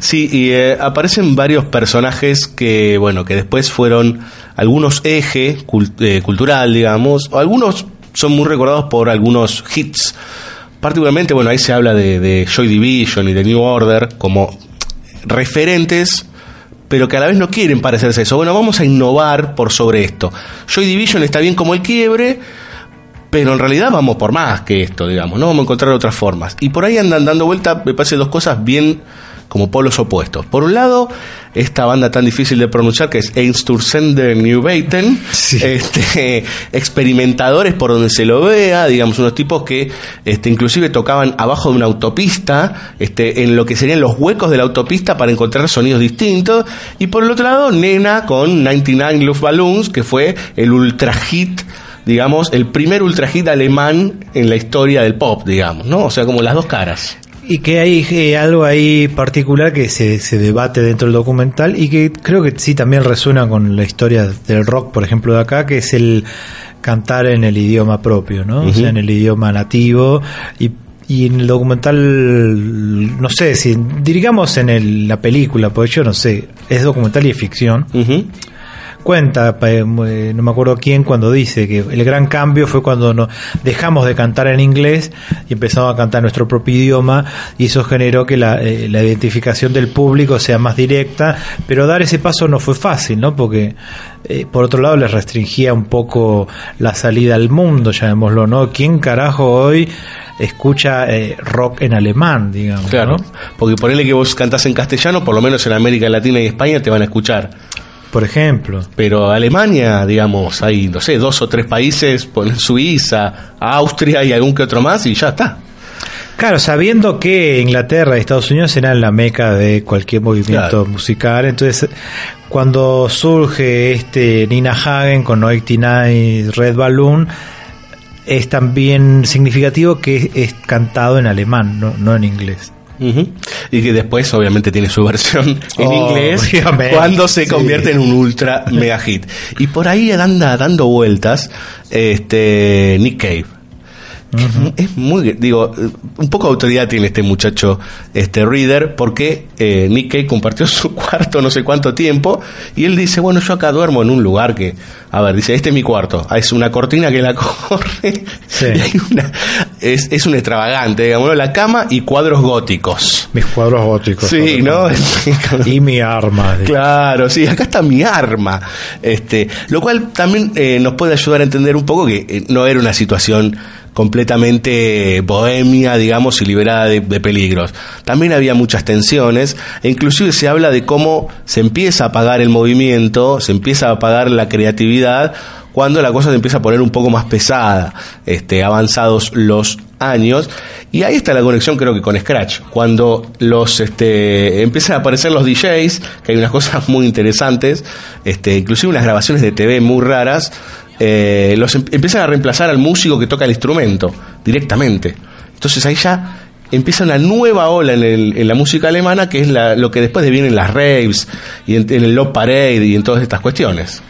Sí, y eh, aparecen varios personajes que, bueno, que después fueron algunos eje cul- eh, cultural, digamos, o algunos son muy recordados por algunos hits. Particularmente, bueno, ahí se habla de, de Joy Division y de New Order como referentes, pero que a la vez no quieren parecerse eso. Bueno, vamos a innovar por sobre esto. Joy Division está bien como el quiebre, pero en realidad vamos por más que esto, digamos, ¿no? Vamos a encontrar otras formas. Y por ahí andan dando vuelta, me parece, dos cosas bien como polos opuestos. Por un lado, esta banda tan difícil de pronunciar que es Einstürzende New este, (laughs) experimentadores por donde se lo vea, digamos, unos tipos que este, inclusive tocaban abajo de una autopista, este, en lo que serían los huecos de la autopista para encontrar sonidos distintos. Y por el otro lado, Nena con 99 Luftballons, que fue el ultra hit digamos, el primer ultra hit alemán en la historia del pop, digamos, ¿no? O sea, como las dos caras. Y que hay eh, algo ahí particular que se, se debate dentro del documental y que creo que sí también resuena con la historia del rock, por ejemplo, de acá, que es el cantar en el idioma propio, ¿no? O sea, en el idioma nativo y y en el documental, no sé, si digamos en el- la película, porque yo no sé, es documental y es ficción. Cuenta, pa- eh, no me acuerdo quién, cuando dice que el gran cambio fue cuando no, dejamos de cantar en inglés y empezamos a cantar nuestro propio idioma y eso generó que la, eh, la identificación del público sea más directa, pero dar ese paso no fue fácil, ¿no? Porque eh, por otro lado les restringía un poco la salida al mundo, llamémoslo, ¿no? ¿Quién carajo hoy escucha eh, rock en alemán, digamos. Claro, ¿no? porque ponele que vos cantás en castellano, por lo menos en América Latina y España te van a escuchar. Por ejemplo. Pero Alemania, digamos, hay, no sé, dos o tres países, ponen Suiza, Austria y algún que otro más y ya está. Claro, sabiendo que Inglaterra y Estados Unidos eran la meca de cualquier movimiento Claro. musical, entonces cuando surge este Nina Hagen con 89 Red Balloon, es también significativo que es cantado en alemán, no, no en inglés. Y que después, obviamente, tiene su versión en Oh, inglés (laughs) cuando se sí. convierte en un ultra mega hit. Y por ahí anda dando vueltas este Nick Cave. Es mu- Es muy, digo, un poco de autoridad tiene este muchacho, este Reader, porque eh, Nick Cave compartió (laughs) su cuarto no sé cuánto tiempo y él dice, bueno, yo acá duermo en un lugar que, a ver, dice, este es mi cuarto, Ah, es una cortina que la (laughs) corre, Sí. y hay una, es, es un extravagante, digamos, la cama y cuadros góticos. Mis cuadros góticos. Sí, ¿no? (laughs) Y mi arma. Claro, sí, acá está mi arma. Este, lo cual también eh, nos puede ayudar a entender un poco que eh, no era una situación completamente bohemia, digamos, y liberada de, de peligros. También había muchas tensiones, e inclusive se habla de cómo se empieza a apagar el movimiento, se empieza a apagar la creatividad cuando la cosa se empieza a poner un poco más pesada, este, avanzados los años, y ahí está la conexión creo que con Scratch, cuando los este, empiezan a aparecer los DJs, que hay unas cosas (laughs) muy interesantes, este, inclusive unas grabaciones de TV muy raras, eh, los em- empiezan a reemplazar al músico que toca el instrumento directamente. Entonces ahí ya empieza una nueva ola en, el- en la música alemana, que es la- lo que después deviene en las raves y en, en el Love Parade y en todas estas cuestiones.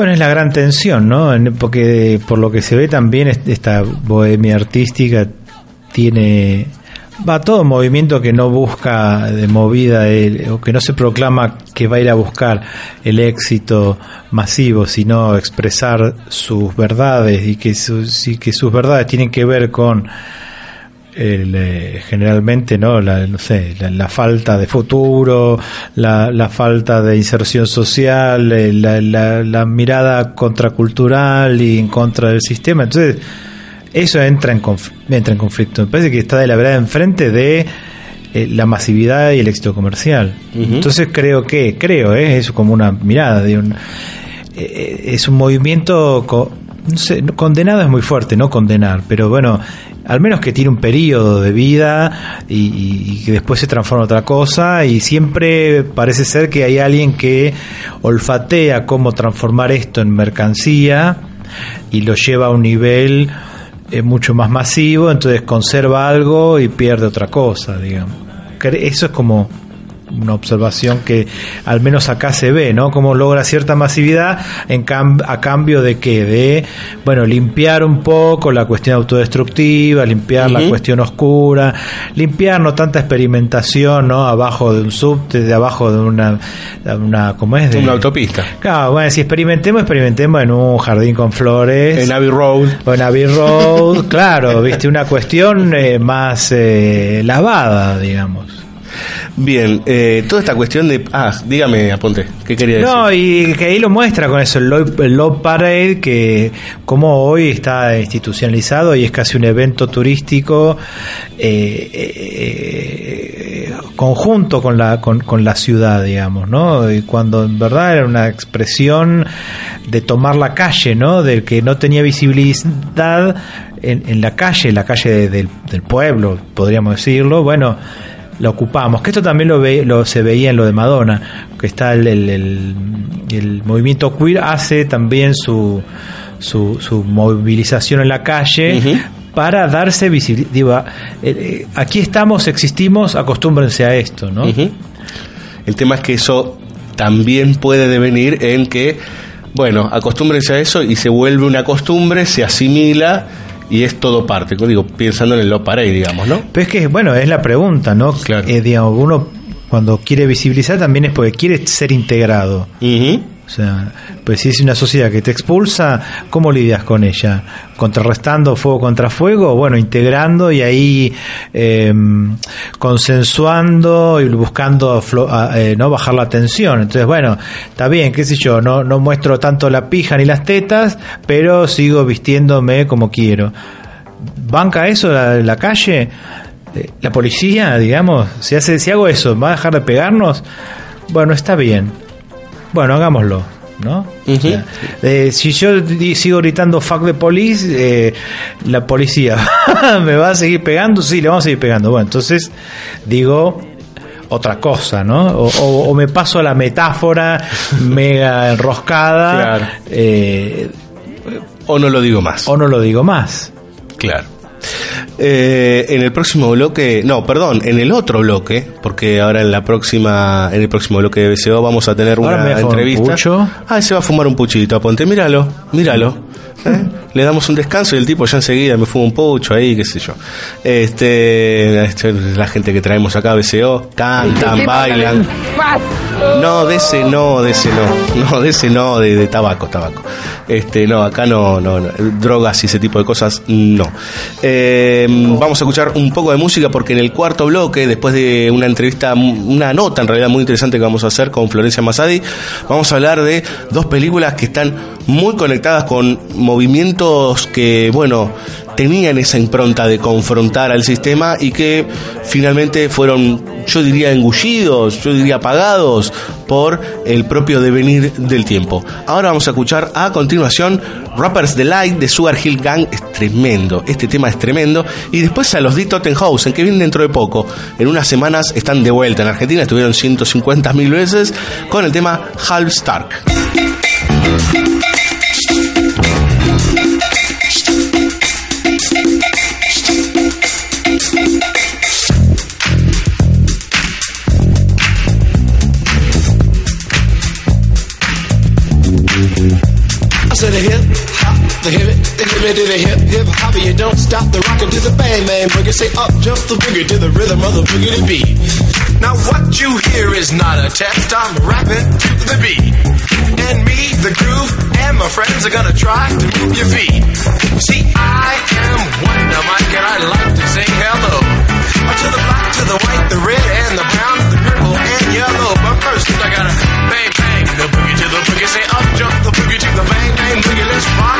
Bueno, es la gran tensión, ¿no? Porque por lo que se ve también es- esta bohemia artística tiene va todo movimiento que no busca de movida el- o que no se proclama que va a ir a buscar el éxito masivo, sino expresar sus verdades y que sus verdades tienen que ver con el, eh, generalmente no la, no sé la, la falta de futuro la, la falta de inserción social eh, la, la- la mirada contracultural y en contra del sistema. Entonces eso entra en entra en conflicto. Me parece que está de la verdad enfrente de eh, la masividad y el éxito comercial. Entonces creo que creo eh, es como una mirada de un es un movimiento co- no sé, condenado es muy fuerte, no condenar, pero bueno, al menos que tiene un periodo de vida y, que después se transforma en otra cosa y siempre parece ser que hay alguien que olfatea cómo transformar esto en mercancía y lo lleva a un nivel eh, mucho más masivo, entonces conserva algo y pierde otra cosa, digamos. Eso es como una observación que al menos acá se ve, ¿no? Cómo logra cierta masividad en cam- a cambio de que de, bueno, limpiar un poco la cuestión autodestructiva, limpiar la cuestión oscura, limpiar no tanta experimentación, ¿no? Abajo de un subte, de abajo de una, una ¿cómo es? De, Una autopista. Claro, bueno, si experimentemos, experimentemos en un jardín con flores. En Abbey Road. O en Abbey Road, (laughs) claro, viste, una cuestión eh, más eh, lavada, digamos. Bien, eh, toda esta cuestión de... Ah, dígame, aponte, ¿qué quería decir? No, y que ahí lo muestra con eso, el Love, el Love Parade, que como hoy está institucionalizado y es casi un evento turístico eh, eh, conjunto con la, con, con la ciudad, digamos, ¿no? Y cuando en verdad era una expresión de tomar la calle, ¿no? Del que no tenía visibilidad en, en la calle, la calle de- del, del pueblo, podríamos decirlo, bueno, la ocupamos. Que esto también lo, ve, lo se veía en lo de Madonna, que está el, el, el- el movimiento queer hace también su, su, su movilización en la calle para darse visibilidad. aquí estamos, existimos, acostúmbrense a esto, ¿no? El tema es que eso también puede devenir en que, bueno, acostúmbrense a eso y se vuelve una costumbre, se asimila y es todo parte. Digo, pensando en el Love Parade, digamos, ¿no? Pero es que, bueno, es la pregunta, ¿no? Claro. Eh, digamos, uno cuando quiere visibilizar también es porque quiere ser integrado. O sea, pues si es una sociedad que te expulsa, ¿cómo lidias con ella? ¿Contrarrestando fuego contra fuego? Bueno, integrando y ahí eh, consensuando y buscando eh, no bajar la tensión. Entonces, bueno, está bien, qué sé yo, no, no muestro tanto la pija ni las tetas, pero sigo vistiéndome como quiero. banca eso la, la calle, Eh, la policía, digamos, si hace, si hago eso, ¿va a dejar de pegarnos? Bueno, está bien. Bueno, hagámoslo, ¿no? O sea, eh, si yo sigo gritando fuck the police, eh, la policía (laughs) me va a seguir pegando, sí, le vamos a seguir pegando. Bueno, entonces digo otra cosa, ¿no? O, o- o me paso a la metáfora (laughs) mega enroscada. Claro. eh, O no lo digo más. o no lo digo más. Claro. Eh, en el próximo bloque, no, perdón, en el otro bloque, porque ahora en la próxima, en el próximo bloque de BCO vamos a tener Ahora una a un entrevista. pucho. Ah, se va a fumar un puchito, aponte, míralo, míralo. ¿eh? Le damos un descanso y el tipo ya enseguida me fuma un pucho ahí, qué sé yo. Este, este, la gente que traemos acá, BCO, cantan, bailan. No, de ese no, de ese no. (laughs) No, de ese no, de, de tabaco, tabaco. Este, no, acá no, no, no. Drogas y ese tipo de cosas, no. Eh, vamos a escuchar un poco de música porque en el cuarto bloque, después de una entrevista, una nota en realidad muy interesante que vamos a hacer con Florencia Masadi, vamos a hablar de dos películas que están muy conectadas con movimientos que, bueno, tenían esa impronta de confrontar al sistema y que finalmente fueron, yo diría, engullidos, yo diría, apagados por el propio devenir del tiempo. Ahora vamos a escuchar a continuación Rappers Delight de Sugar Hill Gang, es tremendo, este tema es tremendo, y después a los D. Tottenhausen, que vienen dentro de poco, en unas semanas están de vuelta en Argentina, estuvieron 150 mil veces con el tema Half Stark. The hip the hip to the hip hip hop, you don't stop the rockin' to the bang bang boogie. Say up jump the boogie to the rhythm of the boogie to beat. Now what you hear is not a test. I'm rapping to the beat, and me, the groove, and my friends are gonna try to move your feet. See, I am Wonder Mike, and I like to sing hello to the black, to the white, the red, and the brown, the purple, and yellow. But first, I gotta bang bang the boogie to the boogie. Say up jump the boogie to the bang bang boogie. Let's rock.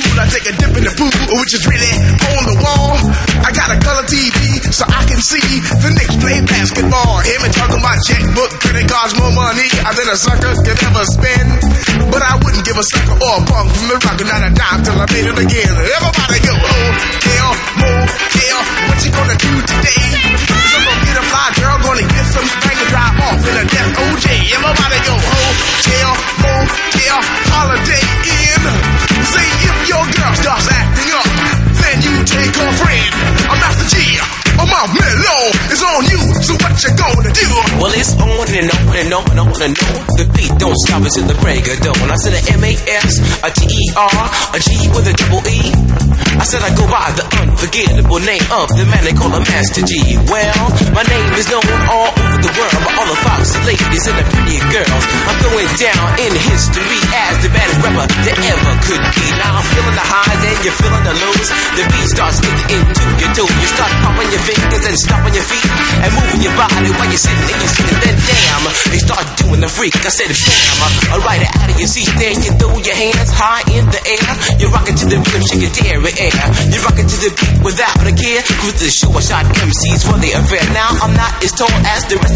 school, I take a dip in the pool, which is really on the wall. I got a color TV, so I can see the Knicks play basketball. Him and talking my checkbook, credit cards, more money than a sucker could ever spend. But I wouldn't give a sucker or a punk from the rock, not a dime till I made it again. Everybody go, oh, hotel, motel, what you gonna do today? I'm gonna get a fly girl, gonna get some spank and drive off in a death OJ. Everybody go, oh, hotel, motel, holiday Well, it's on and on and on and on and on. The beat don't stop until the break of dawn. I said a M-A-S, a T-E-R, a G with a double E. I said I go by the unforgettable name of the man they call a Master G. Well, my name is known all over the world all the foxy ladies and the pretty girls. I'm going down in history as the baddest rapper that ever could be. Now I'm feeling the highs and you're feeling the lows. The beat starts getting into your toe. You start popping your fingers and stomping your feet and moving your body while you're sitting and you're sitting. Then damn, they start doing the freak. I said bam, alright out of your seat. Then you throw your hands high in the air. You're rocking to the rhythm, shake your dairy air. You're rocking to the beat without a care. Cruise the show, I shot MCs for the affair. Now I'm not as tall as the rest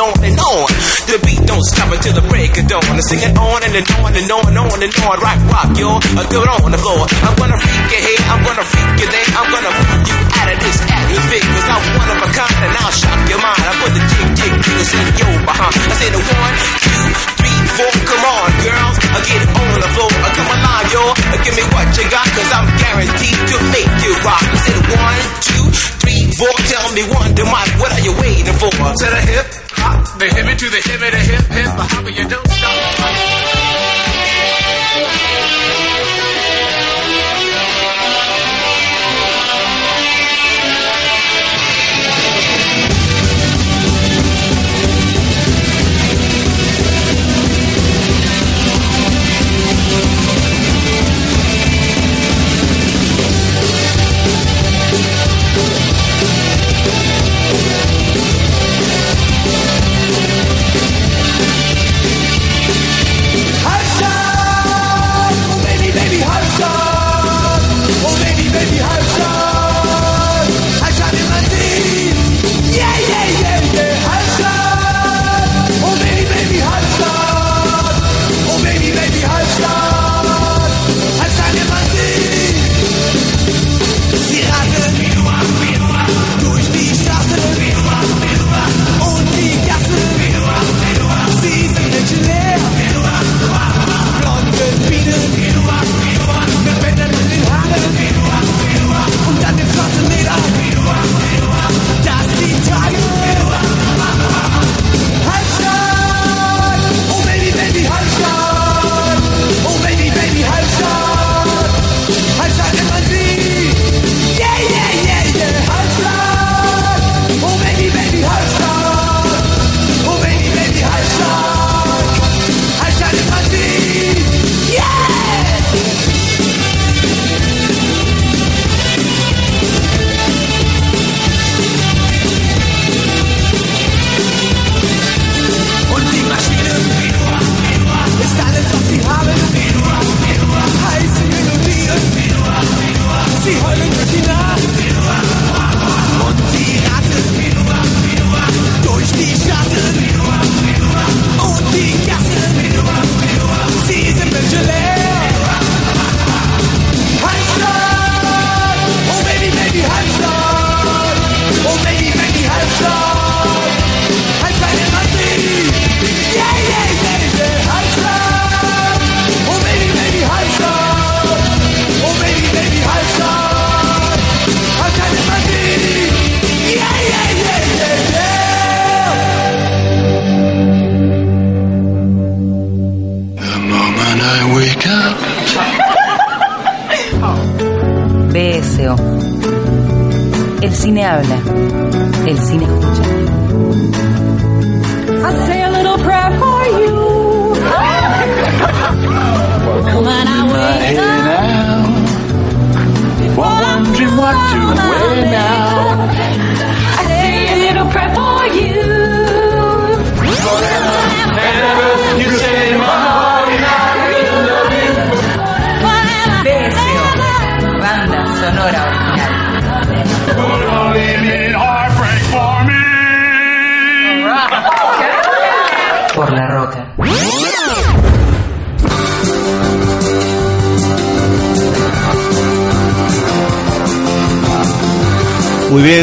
on and on. The beat don't stop until the break of dawn. I sing it on and, and on and on and on and on. Rock, rock, yo, do it on the floor. I'm gonna freak your head, I'm gonna freak your day, I'm gonna put you out of this atmosphere, cause I'm one of a kind and I'll shock your mind. I put the tick, tick, tick, in your behind. I say the one, two, three, come on, girls. I get on the floor, I come alive, yo. Give me what you got, cause I'm guaranteed to make you rock. I said one, two, three, four, tell me one, to Mike, what are you waiting for? To the hip, hop, the hippie to the hippie, the hip, hip, the you don't stop.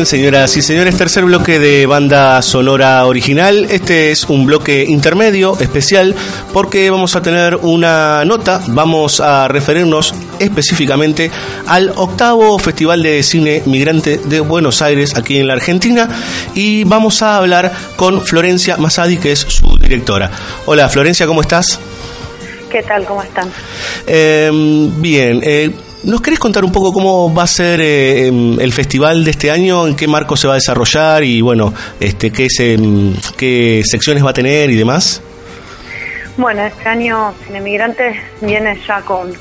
Señoras y señores, tercer bloque de banda sonora original. Este es un bloque intermedio, especial, porque vamos a tener una nota, vamos a referirnos específicamente al octavo Festival de Cine Migrante de Buenos Aires, aquí en la Argentina, y vamos a hablar con Florencia Masadi, que es su directora. Hola, Florencia, ¿cómo estás? ¿Qué tal? ¿Cómo están? Eh, bien, eh, ¿nos querés contar un poco cómo va a ser eh, em, el festival de este año? ¿En qué marco se va a desarrollar? Y bueno, este, qué, se- qué secciones va a tener y demás. Bueno, este año Cinemigrantes viene ya con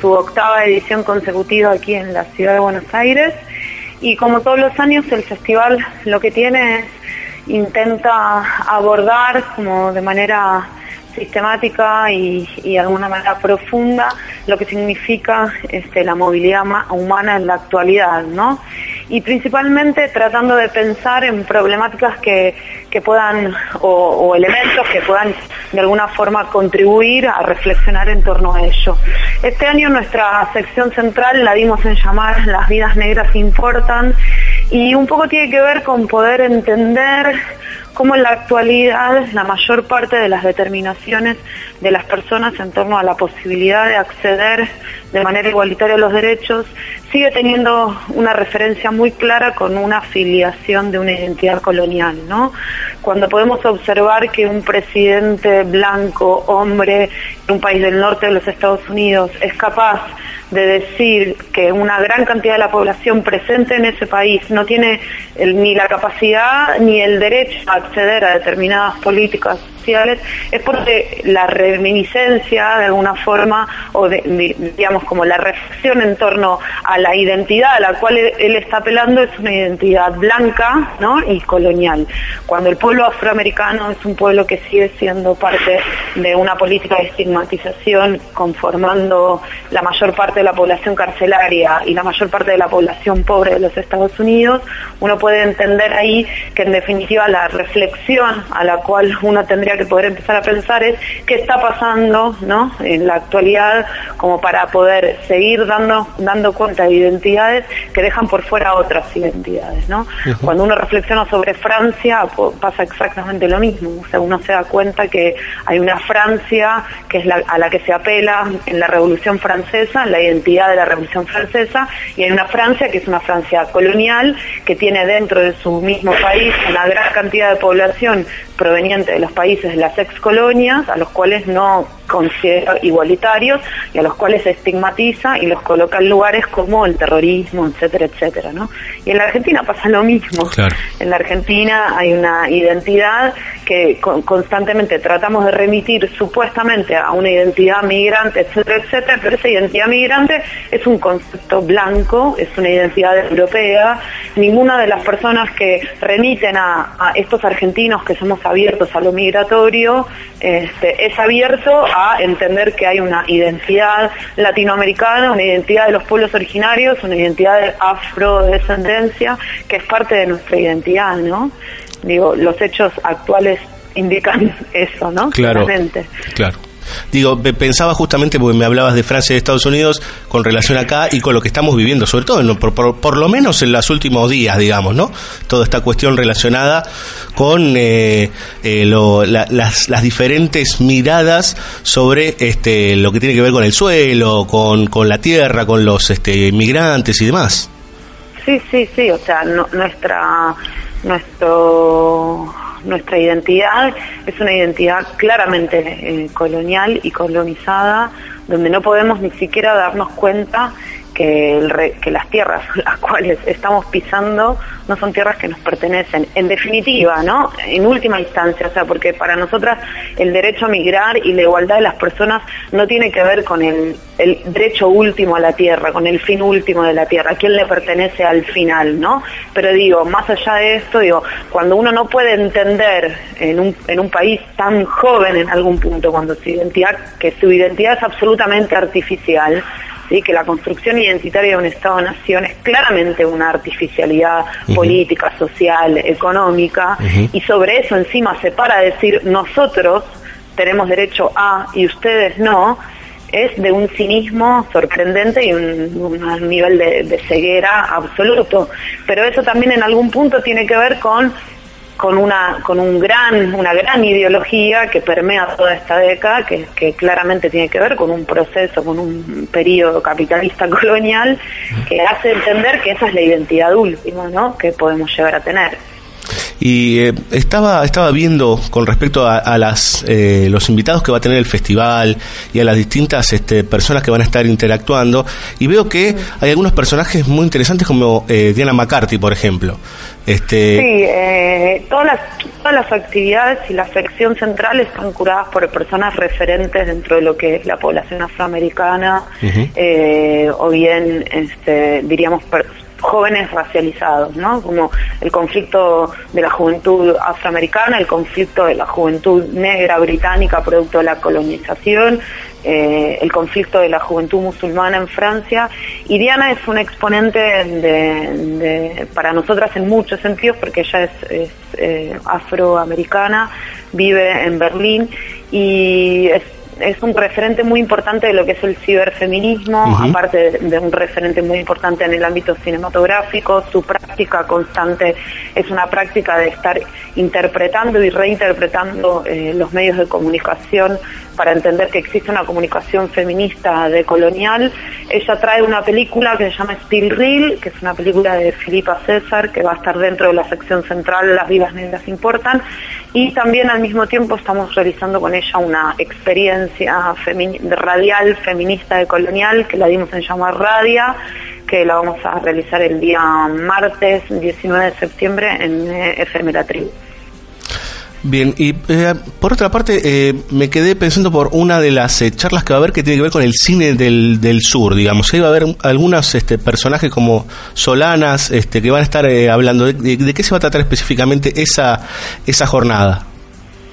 su octava edición consecutiva aquí en la ciudad de Buenos Aires y como todos los años el festival lo que tiene es intenta abordar como de manera sistemática y, y de alguna manera profunda lo que significa este, la movilidad ma- humana en la actualidad, ¿no? Y principalmente tratando de pensar en problemáticas que, que puedan, o, o elementos que puedan de alguna forma contribuir a reflexionar en torno a ello. Este año nuestra sección central la dimos en llamar Las vidas negras importan y un poco tiene que ver con poder entender cómo en la actualidad la mayor parte de las determinaciones de las personas en torno a la posibilidad de acceder de manera igualitaria a los derechos sigue teniendo una referencia muy clara con una afiliación de una identidad colonial, ¿no? Cuando podemos observar que un presidente blanco, hombre, en un país del norte de los Estados Unidos es capaz de decir que una gran cantidad de la población presente en ese país no tiene ni la capacidad ni el derecho a acceder a determinadas políticas sociales, es porque la reminiscencia de alguna forma, o de- di- digamos como la reflexión en torno a la identidad a la cual él, él está apelando es una identidad blanca ¿no? y colonial. Cuando el pueblo afroamericano es un pueblo que sigue siendo parte de una política de estigmatización conformando la mayor parte de la población carcelaria y la mayor parte de la población pobre de los Estados Unidos, uno puede entender ahí que en definitiva la reflexión a la cual uno tendría que poder empezar a pensar es qué está pasando ¿no? en la actualidad como para poder seguir dando, dando cuenta de identidades que dejan por fuera otras identidades. ¿no? Cuando uno reflexiona sobre Francia pasa exactamente lo mismo, o sea, uno se da cuenta que hay una Francia que es la, a la que se apela en la Revolución Francesa, en la identidad de la Revolución Francesa, y hay una Francia que es una Francia colonial que tiene dentro de su mismo país una gran cantidad de población proveniente de los países de las excolonias, a los cuales no considera igualitarios y a los cuales se estigmatiza y los coloca en lugares como el terrorismo, etcétera, etcétera, ¿no? Y en la Argentina pasa lo mismo. Claro. En la Argentina hay una identidad que con- constantemente tratamos de remitir supuestamente a una identidad migrante, etcétera, etcétera, pero esa identidad migrante es un concepto blanco, es una identidad europea. Ninguna de las personas que remiten a, a estos argentinos que somos abiertos a lo migratorio este, es abierto a entender que hay una identidad latinoamericana, una identidad de los pueblos originarios, una identidad de afrodescendencia que es parte de nuestra identidad, ¿no? Digo, los hechos actuales indican (laughs) eso, ¿no? Claro. Claramente. Claro. Digo, pe- pensaba justamente porque me hablabas de Francia y de Estados Unidos con relación acá y con lo que estamos viviendo, sobre todo en- por, por- por lo menos en los últimos días, digamos, ¿no? Toda esta cuestión relacionada con eh, eh, lo- la- las, las diferentes miradas sobre este, lo que tiene que ver con el suelo, con, con la tierra, con los este, migrantes y demás. Sí, sí, sí, o sea, no- nuestra nuestro nuestra identidad es una identidad claramente eh, colonial y colonizada, donde no podemos ni siquiera darnos cuenta que, las tierras (laughs) las cuales estamos pisando no son tierras que nos pertenecen. En definitiva, ¿no? En última instancia, o sea, porque para nosotras el derecho a migrar y la igualdad de las personas no tiene que ver con el, el derecho último a la tierra, con el fin último de la tierra, a quién le pertenece al final, ¿no? Pero digo, más allá de esto, digo, cuando uno no puede entender en un, en un país tan joven en algún punto, cuando su identidad, que su identidad es absolutamente artificial, ¿sí? que la construcción identitaria de un Estado-nación es claramente una artificialidad política, social, económica, y sobre eso encima se para decir nosotros tenemos derecho a y ustedes no, es de un cinismo sorprendente y un, un nivel de, de ceguera absoluto. Pero eso también en algún punto tiene que ver con con una con un gran una gran ideología que permea toda esta década que, que claramente tiene que ver con un proceso con un periodo capitalista (laughs) colonial que hace entender que esa es la identidad última no que podemos llegar a tener Y eh, estaba, estaba viendo con respecto a, a las, eh, los invitados que va a tener el festival y a las distintas este, personas que van a estar interactuando y veo que hay algunos personajes muy interesantes como eh, Diana McCarthy, por ejemplo. Este, Sí, eh, todas, las, todas las actividades y la sección central están curadas por personas referentes dentro de lo que es la población afroamericana eh, o bien, este, diríamos, jóvenes racializados, ¿no? Como el conflicto de la juventud afroamericana, el conflicto de la juventud negra británica producto de la colonización, eh, el conflicto de la juventud musulmana en Francia. Y Diana es un exponente de, para nosotras en muchos sentidos, porque ella es, es, eh, afroamericana, vive en Berlín y es, es un referente muy importante de lo que es el ciberfeminismo, aparte de, de un referente muy importante en el ámbito cinematográfico. Su práctica constante es una práctica de estar interpretando y reinterpretando eh, los medios de comunicación para entender que existe una comunicación feminista decolonial. Ella trae una película que se llama Still Real, que es una película de Filipa César, que va a estar dentro de la sección central Las vidas negras importan. Y también al mismo tiempo estamos realizando con ella una experiencia femi- radial feminista decolonial que la dimos en llamar Radia, que la vamos a realizar el día martes 19 de septiembre en FM La Tribu. Bien, y eh, por otra parte, eh, me quedé pensando por una de las eh, charlas que va a haber que tiene que ver con el cine del, del sur, digamos. Ahí va a haber algunos este, personajes como Solanas este, que van a estar eh, hablando. De, de- de qué se va a tratar específicamente esa, esa jornada?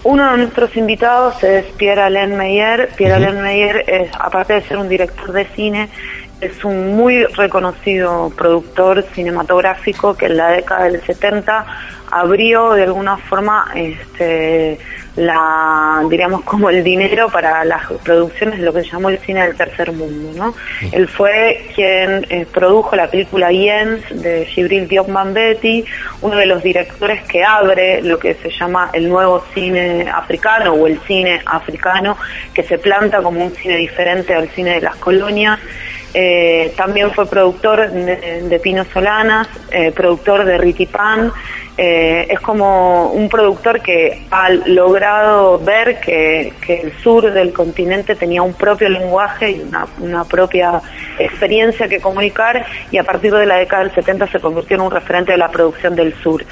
Uno de nuestros invitados es Pierre Alain Meyer. Pierre Alain Meyer, es, aparte de ser un director de cine, es un muy reconocido productor cinematográfico que en la década del 70 abrió de alguna forma este, la, diríamos, como el dinero para las producciones de lo que se llamó el cine del tercer mundo. ¿no? Él fue quien eh, produjo la película Jens de Gibril Diop Betty, uno de los directores que abre lo que se llama el nuevo cine africano o el cine africano, que se planta como un cine diferente al cine de las colonias. Eh, también fue productor de, de Pino Solanas, eh, productor de Ritipan. Eh, es como un productor que ha logrado ver que, el sur del continente tenía un propio lenguaje y una, propia experiencia que comunicar y a partir de la década del 70 se convirtió en un referente de la producción del sur.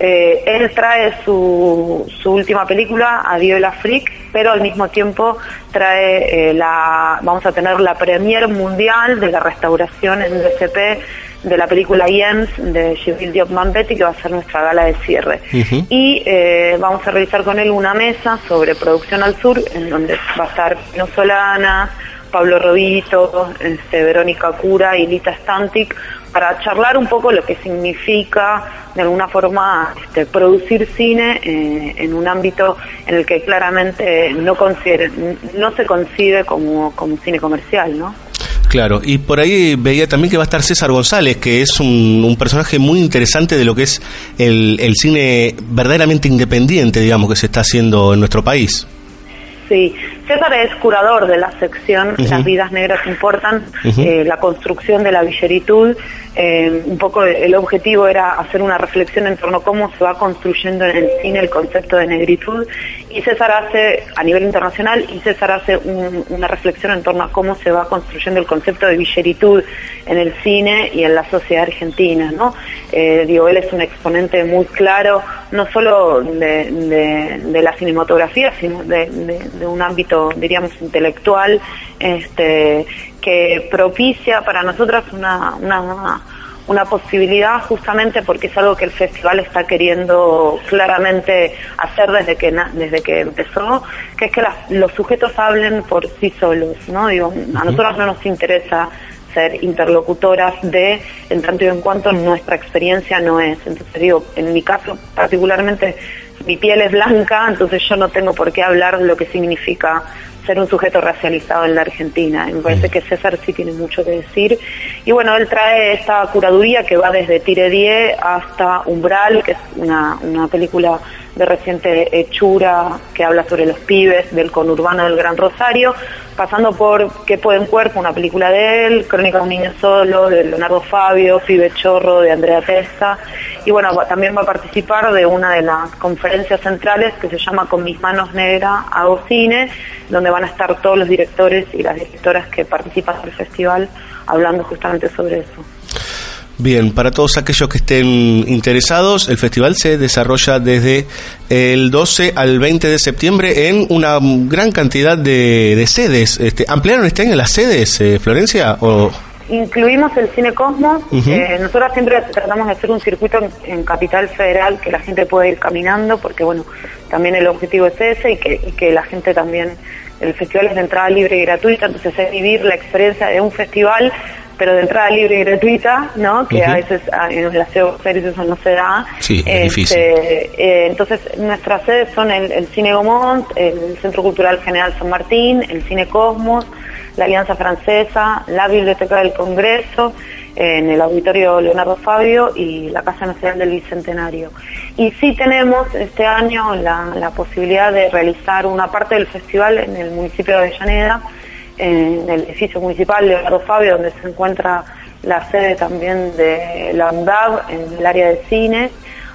Eh, él trae su, última película, Adiós el Afrique, pero al mismo tiempo trae eh, la, vamos a tener la premier mundial de la restauración en DCP de la película Jens de Gibril Diop Betty, que va a ser nuestra gala de cierre. Y eh, vamos a realizar con él una mesa sobre producción al sur, en donde va a estar Pino Solana, Pablo Robito, este, Verónica Cura y Lita Stantic, para charlar un poco lo que significa, de alguna forma, este, producir cine eh, en un ámbito en el que claramente no, no se concibe como, como cine comercial, ¿no? Claro, y por ahí veía también que va a estar César González, que es un, un personaje muy interesante de lo que es el, el cine verdaderamente independiente, digamos, que se está haciendo en nuestro país. Sí, César es curador de la sección. Las vidas negras importan, eh, la construcción de la villeritud. Eh, un poco el objetivo era hacer una reflexión en torno a cómo se va construyendo en el cine el concepto de negritud. Y César hace, a nivel internacional, y César hace un- una reflexión en torno a cómo se va construyendo el concepto de villeritud en el cine y en la sociedad argentina. ¿no? Eh, digo, él es un exponente muy claro, no solo de, de- de la cinematografía, sino de un ámbito, diríamos, intelectual, este, que propicia para nosotras una, una, una posibilidad justamente porque es algo que el festival está queriendo claramente hacer desde que desde que empezó, que es que las- los sujetos hablen por sí solos, ¿no? Digo, a nosotros no nos interesa ser interlocutoras de en tanto y en cuanto nuestra experiencia no es. Entonces digo, en mi caso particularmente mi piel es blanca, entonces yo no tengo por qué hablar de lo que significa ser un sujeto racializado en la Argentina. Y me parece que César sí tiene mucho que decir. Y bueno, él trae esta curaduría que va desde Tire Die hasta Umbral, que es una, una película de reciente hechura que habla sobre los pibes del conurbano del Gran Rosario, pasando por ¿Qué puede en cuerpo? Una película de él, Crónica de un niño solo, de Leonardo Fabio, Pibe Chorro, de Andrea Testa. Y bueno, también va a participar de una de las conferencias centrales que se llama Con mis manos negras hago cine, donde van a estar todos los directores y las directoras que participan del festival hablando justamente sobre eso. Bien, para todos aquellos que estén interesados, el festival se desarrolla desde el 12 al 20 de septiembre en una gran cantidad de, de sedes. Este, ¿Ampliaron este año las sedes, eh, Florencia? O... incluimos el Cine Cosmos. Eh, nosotros siempre tratamos de hacer un circuito en, en Capital Federal que la gente pueda ir caminando, porque bueno, también el objetivo es ese y que, y que la gente también, el festival es de entrada libre y gratuita, entonces es vivir la experiencia de un festival, pero de entrada libre y gratuita, ¿no? Que a veces en la ciudad de Buenos Aires eso no se da. Sí, es Este, difícil. eh, entonces, nuestras sedes son el, el Cine Gomont, el Centro Cultural General San Martín, el Cine Cosmos, la Alianza Francesa, la Biblioteca del Congreso, eh, en el Auditorio Leonardo Fabio y la Casa Nacional del Bicentenario. Y sí tenemos este año la, la posibilidad de realizar una parte del festival en el municipio de Avellaneda, en el edificio municipal Leonardo Fabio, donde se encuentra la sede también de la UNDAV en el área de cine.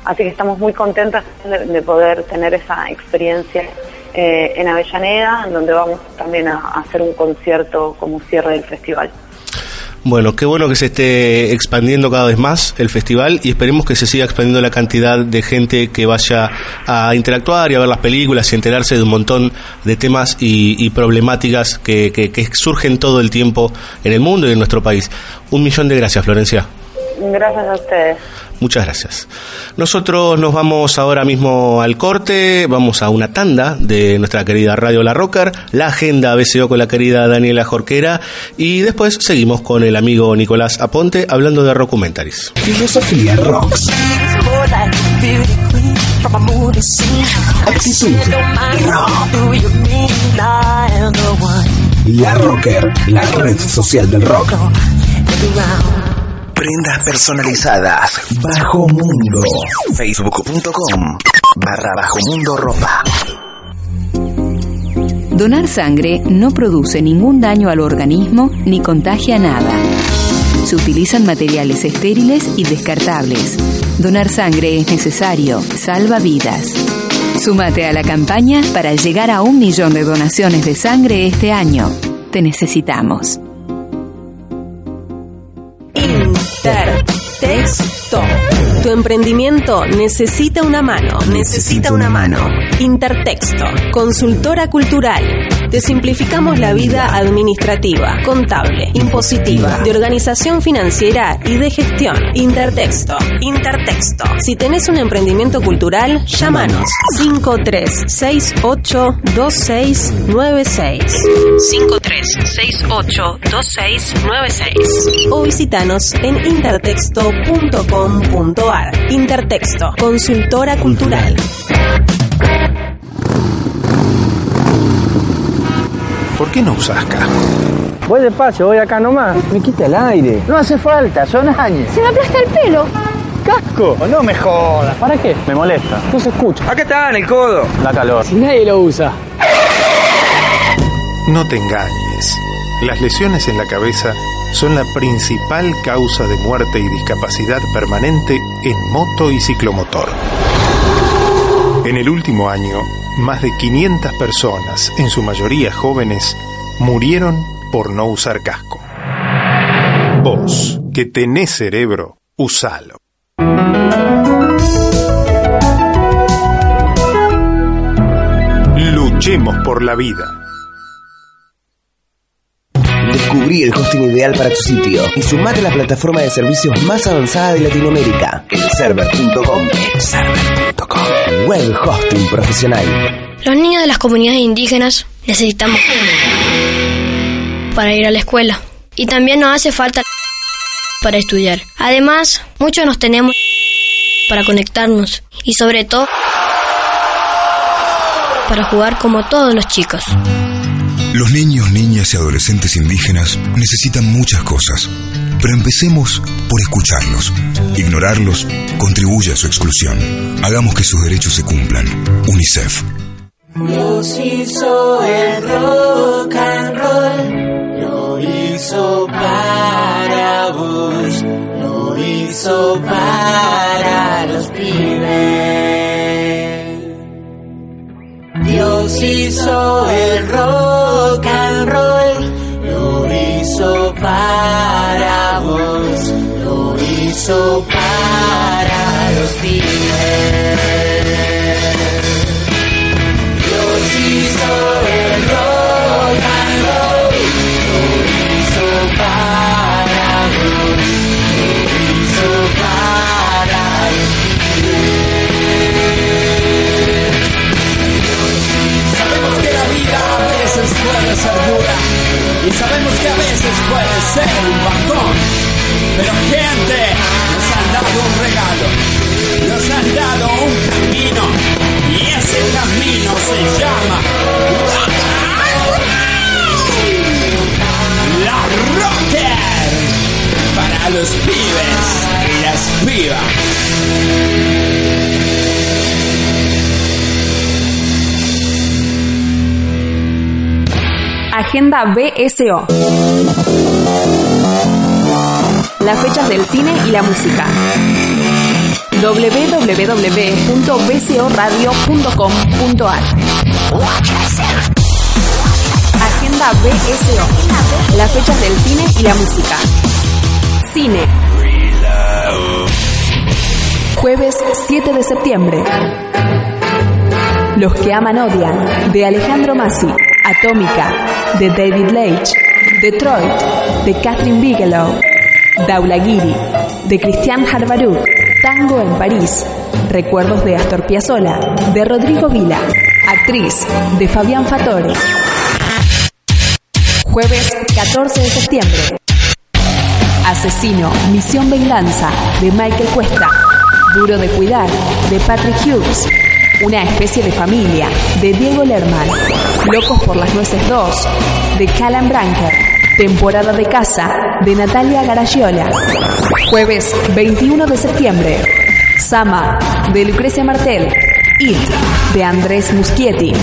Así que estamos muy contentas de, de poder tener esa experiencia eh, en Avellaneda, en donde vamos también a hacer un concierto como cierre del festival. Bueno, qué bueno que se esté expandiendo cada vez más el festival y esperemos que se siga expandiendo la cantidad de gente que vaya a interactuar y a ver las películas y enterarse de un montón de temas y, problemáticas que, que- que surgen todo el tiempo en el mundo y en nuestro país. Un millón de gracias, Florencia. Gracias a ustedes. Muchas gracias. Nosotros nos vamos ahora mismo al corte, vamos a una tanda de nuestra querida Radio La Rocker, la agenda BCO con la querida Daniela Jorquera y después seguimos con el amigo Nicolás Aponte hablando de Rockumentaries. Filosofía Rocks. Actitud La Rocker, la red social del rock. Prendas personalizadas. Bajo Mundo. Facebook.com barra Bajo Ropa. Donar sangre no produce ningún daño al organismo ni contagia nada. Se utilizan materiales estériles y descartables. Donar sangre es necesario, salva vidas. Súmate a la campaña para llegar a un millón de donaciones de sangre este año. Te necesitamos. Intertexto. Tu emprendimiento necesita una mano. Necesita una mano. Intertexto. Consultora cultural. Te simplificamos la vida administrativa, contable, impositiva, de organización financiera y de gestión. Intertexto. Intertexto. Si tenés un emprendimiento cultural, llámanos 53682696. 53682696 o visitanos en intertexto.com.ar. Intertexto, consultora cultural. ¿Por qué no usas casco? Voy despacio, voy acá nomás. Me quita el aire. No hace falta, son años. Se me aplasta el pelo. ¡Casco! No me jodas. ¿Para qué? Me molesta. No se escucha. Acá está, en el codo. Da calor. Si nadie lo usa. No te engañes. Las lesiones en la cabeza son la principal causa de muerte y discapacidad permanente en moto y ciclomotor. En el último año, más de 500 personas, en su mayoría jóvenes, murieron por no usar casco. Vos, que tenés cerebro, usalo. Luchemos por la vida. Descubrí el hosting ideal para tu sitio y sumate a la plataforma de servicios más avanzada de Latinoamérica, elserver.com. Elserver.com. Web hosting profesional. Los niños de las comunidades indígenas necesitamos para ir a la escuela. Y también nos hace falta para estudiar. Además, muchos nos tenemos para conectarnos y sobre todo para jugar como todos los chicos. Los niños, niñas y adolescentes indígenas necesitan muchas cosas, pero empecemos por escucharlos. Ignorarlos contribuye a su exclusión. Hagamos que sus derechos se cumplan. UNICEF. Dios hizo el rock and roll, lo hizo para vos, lo hizo para los pibes. Dios hizo el rock and roll, lo hizo para vos, lo hizo para los pibes. Dios hizo el rock puede ser dura y sabemos que a veces puede ser un bajón. Pero gente, nos han dado un regalo, nos han dado un camino y ese camino se llama. La rocker para los pibes y las pibas. Agenda BSO. Las fechas del cine y la música. www.bsoradio.com.ar Agenda BSO. Las fechas del cine y la música. Cine. Jueves 7 de septiembre. Los que aman odian, de Alejandro Massi. Atómica, de David Leitch. Detroit, de Catherine Bigelow. Daulagiri, de Christian Harbaruch. Tango en París. Recuerdos de Astor Piazzolla, de Rodrigo Vila. Actriz, de Fabián Fatore. Jueves 14 de septiembre. Asesino, Misión Venganza, de Michael Cuesta. Duro de Cuidar, de Patrick Hughes. Una especie de familia, de Diego Lerman. Locos por las Nueces 2, de Callan Branker. Temporada de Casa, de Natalia Garagiola. Jueves 21 de septiembre. Sama, de Lucrecia Martel. It, de Andrés Muschietti.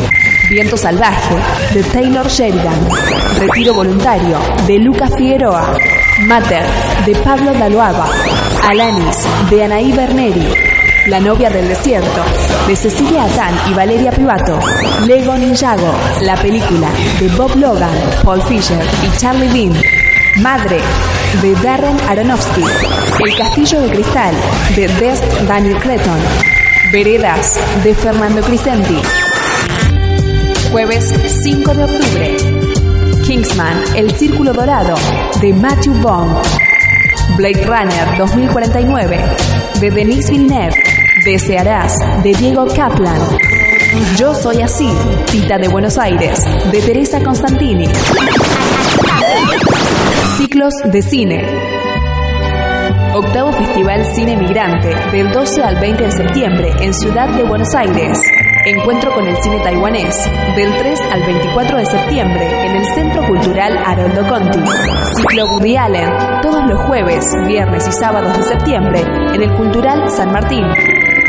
Viento Salvaje, de Taylor Sheridan. Retiro Voluntario, de Lucas Figueroa. Mater, de Pablo Daluaba. Alanis, de Anaí Berneri. La novia del desierto, de Cecilia Atán y Valeria Pivato. Lego Ninjago, la película, de Bob Logan, Paul Fisher y Charlie Bean. Madre, de Darren Aronofsky. El Castillo de Cristal, de Best Daniel Cretton. Veredas, de Fernando Crisenti. Jueves 5 de octubre. Kingsman, El Círculo Dorado, de Matthew Bond. Blade Runner 2049, de Denis Villeneuve. Desearás, de Diego Kaplan. Yo soy así, Tita de Buenos Aires, de Teresa Constantini. Ciclos de cine. Octavo Festival Cine Migrante, del 12 al 20 de septiembre en Ciudad de Buenos Aires. Encuentro con el cine taiwanés, del 3 al 24 de septiembre en el Centro Cultural Haroldo Conti. Ciclo Woody Allen, todos los jueves, viernes y sábados de septiembre en el Cultural San Martín.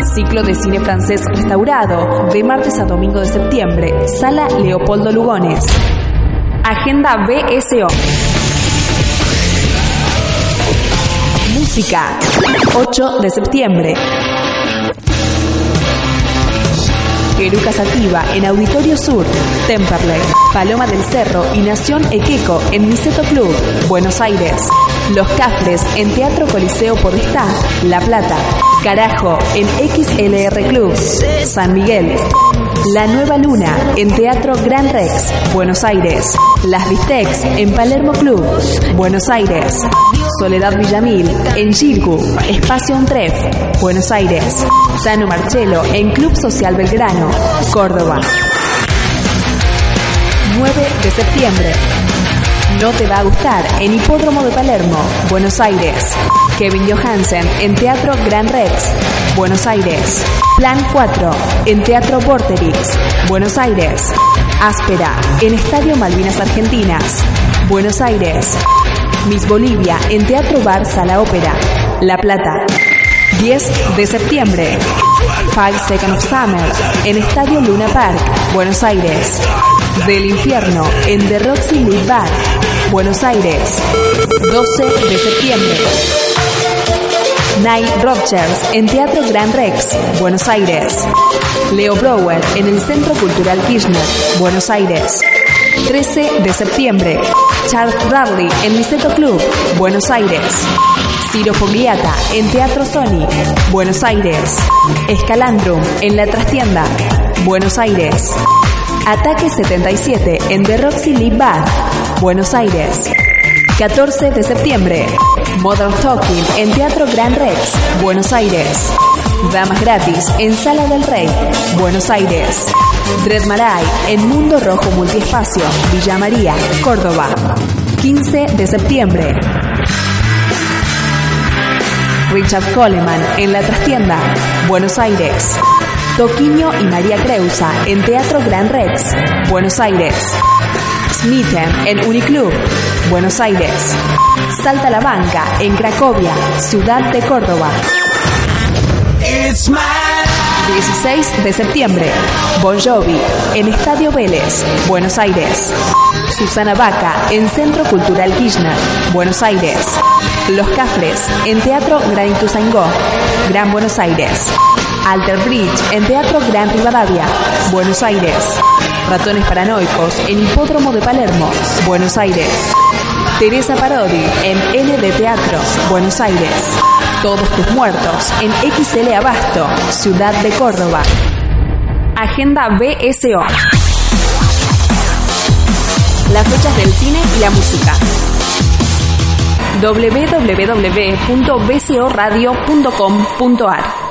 Ciclo de cine francés restaurado, de martes a domingo de septiembre, Sala Leopoldo Lugones. Agenda BSO. Música. 8 de septiembre. Eruca Sativa en Auditorio Sur, Temperley, Paloma del Cerro y Nación Equeco en Niceto Club, Buenos Aires. Los Cafres en Teatro Coliseo Podestá, La Plata. Carajo en XLR Club, San Miguel. La Nueva Luna en Teatro Gran Rex, Buenos Aires. Las Bistecs en Palermo Club, Buenos Aires. Soledad Villamil en Gilgu, Espacio Untref, Buenos Aires. Sano Marcelo en Club Social Belgrano, Córdoba. 9 de septiembre. No te va a gustar en Hipódromo de Palermo, Buenos Aires. Kevin Johansen en Teatro Gran Rex, Buenos Aires. Plan 4 en Teatro Vorterix, Buenos Aires. Áspera en Estadio Malvinas Argentinas, Buenos Aires. Miss Bolivia en Teatro Bar Sala Ópera, La Plata. 10 de septiembre. Five Seconds of Summer en Estadio Luna Park, Buenos Aires. Del Infierno en The Roxy Bar, Buenos Aires. 12 de septiembre. Night Rodgers en Teatro Gran Rex, Buenos Aires. Leo Brower en el Centro Cultural Kirchner, Buenos Aires. 13 de septiembre. Charles Bradley en Niceto Club, Buenos Aires. Ciro Fogliata en Teatro Sony, Buenos Aires. Escalandrum en La Trastienda, Buenos Aires. Ataque 77 en The Roxy Live Bar, Buenos Aires. 14 de septiembre. Modern Talking en Teatro Gran Rex, Buenos Aires. Damas gratis en Sala del Rey, Buenos Aires. Dread Marai en Mundo Rojo Multiespacio, Villa María, Córdoba. 15 de septiembre. Richard Coleman en La Trastienda, Buenos Aires. Toquiño y María Creusa en Teatro Gran Rex, Buenos Aires. Smithen en Uniclub, Buenos Aires. Salta la Banca en Cracovia, Ciudad de Córdoba. 16 de septiembre, Bon Jovi en Estadio Vélez, Buenos Aires. Susana Vaca en Centro Cultural Kirchner, Buenos Aires. Los Cafres en Teatro Gran Ituzaingó, Gran Buenos Aires. Alter Bridge en Teatro Gran Rivadavia, Buenos Aires. Ratones Paranoicos en Hipódromo de Palermo, Buenos Aires. Teresa Parodi en N de Teatro, Buenos Aires. Todos tus muertos en XL Abasto, Ciudad de Córdoba. Agenda BSO. Las fechas del cine y la música. www.bcoradio.com.ar.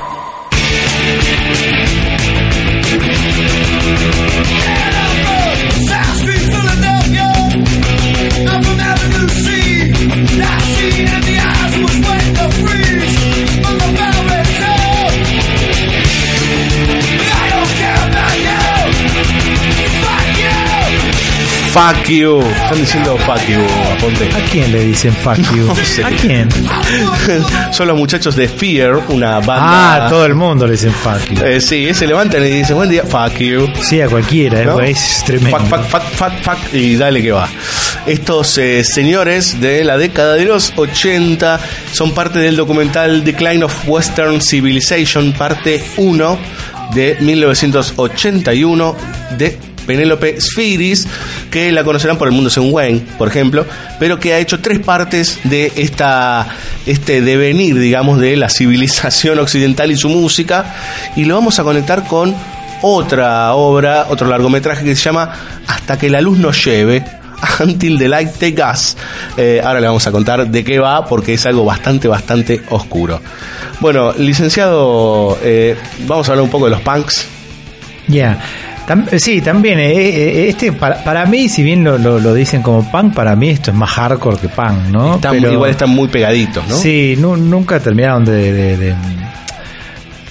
I'm from Avenue C. That scene in the eyes was waiting to freeze. Fuck you. Están diciendo fuck you, Aponte. ¿A quién le dicen fuck you? No sé. ¿A quién? (laughs) Son los muchachos de Fear, una banda. Ah, todo el mundo le dicen fuck you. Eh, sí, se levantan y dicen buen día, fuck you. Sí, a cualquiera, ¿No? eh, es tremendo. Fuck, fuck, fuck, fuck, fuck, y dale que va. Estos eh, señores de la década de los 80 son parte del documental Decline of Western Civilization, parte 1 de 1981 de Penélope Spheris, que la conocerán por el mundo según Wayne, por ejemplo, pero que ha hecho tres partes de esta, este devenir, digamos, de la (laughs) civilización occidental y su música, y lo vamos a conectar con otra obra, otro largometraje que se llama Hasta que la luz nos lleve. Until the Light Take Us. Eh, ahora le vamos a contar de qué va porque es algo bastante, bastante oscuro. Bueno, licenciado, eh, vamos a hablar un poco de los punks. Ya. Tam- eh, sí, también. eh, eh, este para, para mí, si bien lo, lo- lo dicen como punk, para mí esto es más hardcore que punk, ¿no? Están- igual están muy pegaditos, ¿no? Sí, nu- nunca terminaron de, de- de-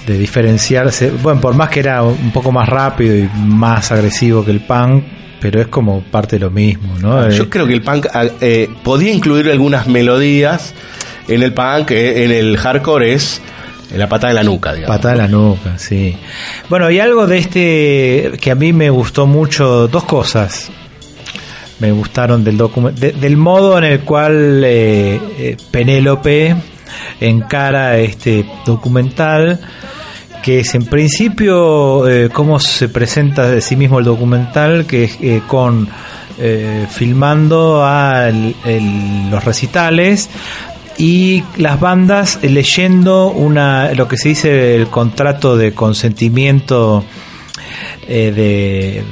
de diferenciarse. Bueno, por más que era un poco más rápido y más agresivo que el punk, pero es como parte de lo mismo, ¿no? Yo Eh, creo que el punk ah, eh, podía incluir algunas melodías en el punk, eh, en el hardcore es la patada en la nuca, digamos. Patada en la nuca, sí. Bueno, y algo de este que a mí me gustó mucho, dos cosas me gustaron del documento, del modo en el cual eh, eh, Penélope encara este documental, que es en principio eh, cómo se presenta de sí mismo el documental, que es eh, con filmando a el- el- los recitales y las bandas eh, leyendo una lo que se dice el contrato de consentimiento eh,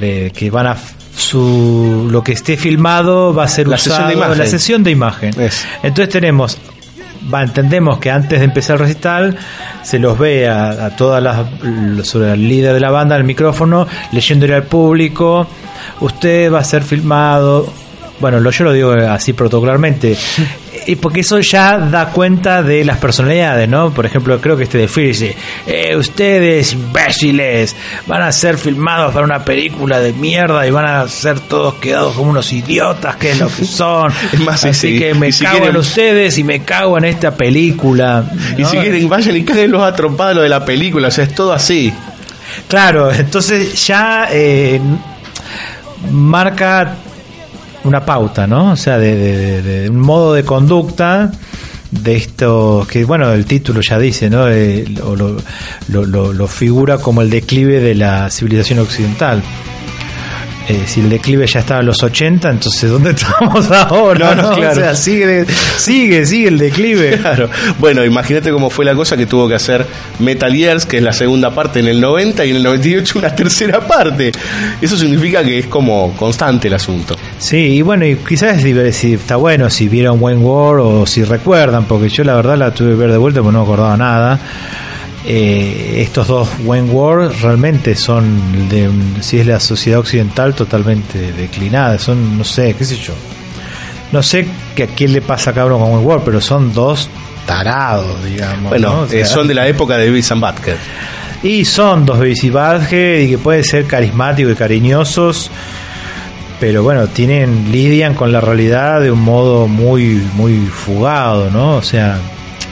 de, de que van a su lo que esté filmado va a ser La sesión usado de imagen. la sesión de imagen. Entonces tenemos va, entendemos que antes de empezar el recital se los ve a, a todas las sobre el líder de la banda el micrófono leyéndole al público usted va a ser filmado bueno lo, yo lo digo así protocolarmente (laughs) y porque eso ya da cuenta de las personalidades, ¿no? Por ejemplo, creo que este de Fear dice, "Eh, ustedes imbéciles van a ser filmados para una película de mierda y van a ser todos quedados como unos idiotas, que es lo que son. (laughs) Es más, sí, Así sí. que me si cago en ustedes y me cago en esta película. Y si quieren, vayan y caguen los atropados de la película, o sea, es todo así. Claro, entonces ya eh, marca una pauta, ¿no? O sea, de, de- un modo de conducta de esto que, bueno, el título ya dice, ¿no? Eh, lo, lo- lo- lo- figura como el declive de la civilización occidental. Eh, si el declive ya estaba en los 80, entonces ¿dónde (laughs) estamos ahora? No, no, no? claro. O sea, sigue, sigue, sigue el declive. Claro. Bueno, imagínate cómo fue la cosa que tuvo que hacer Metal Gears, que es la segunda parte en el 90 y en el 98 una tercera parte. Eso significa que es como constante el asunto. Sí, y bueno, y quizás si, está bueno si vieron Wayne War o si recuerdan, porque yo la verdad la tuve que ver de vuelta porque no me acordaba nada. Eh, estos dos Wayne War realmente son, de, si es la sociedad occidental, totalmente declinada. Son, no sé, qué sé yo. no sé que a quién le pasa a cada uno con Wentworth, pero son dos tarados, digamos. Bueno, ¿no? O sea, eh, son de la época de Beavis and Butthead. Y son dos Beavis y Butthead y que pueden ser carismáticos y cariñosos, pero bueno, tienen lidian con la realidad de un modo muy muy fugado, ¿no? O sea,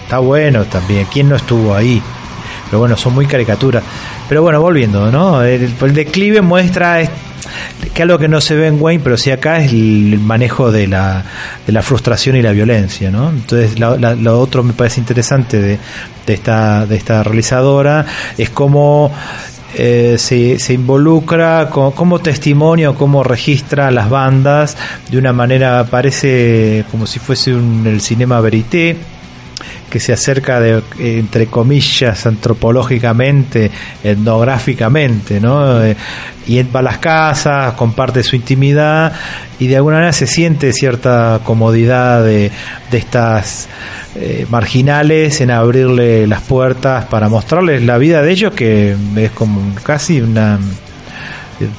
está bueno también. ¿Quién no estuvo ahí? Pero bueno, son muy caricaturas. Pero bueno, volviendo, ¿no? El, declive muestra es- que algo que no se ve en Wayne, pero sí acá es el manejo de la, de la frustración y la violencia, ¿no? Entonces, la- la- lo otro me parece interesante de, de esta, de esta realizadora es cómo eh, se, involucra co- como testimonio, cómo registra las bandas de una manera, parece como si fuese un, el cinema verité, que se acerca de, entre comillas, antropológicamente, etnográficamente, ¿no? Eh, y va a las casas, comparte su intimidad y de alguna manera se siente cierta comodidad de, estas eh, marginales en abrirle las puertas para mostrarles la vida de ellos que es como casi una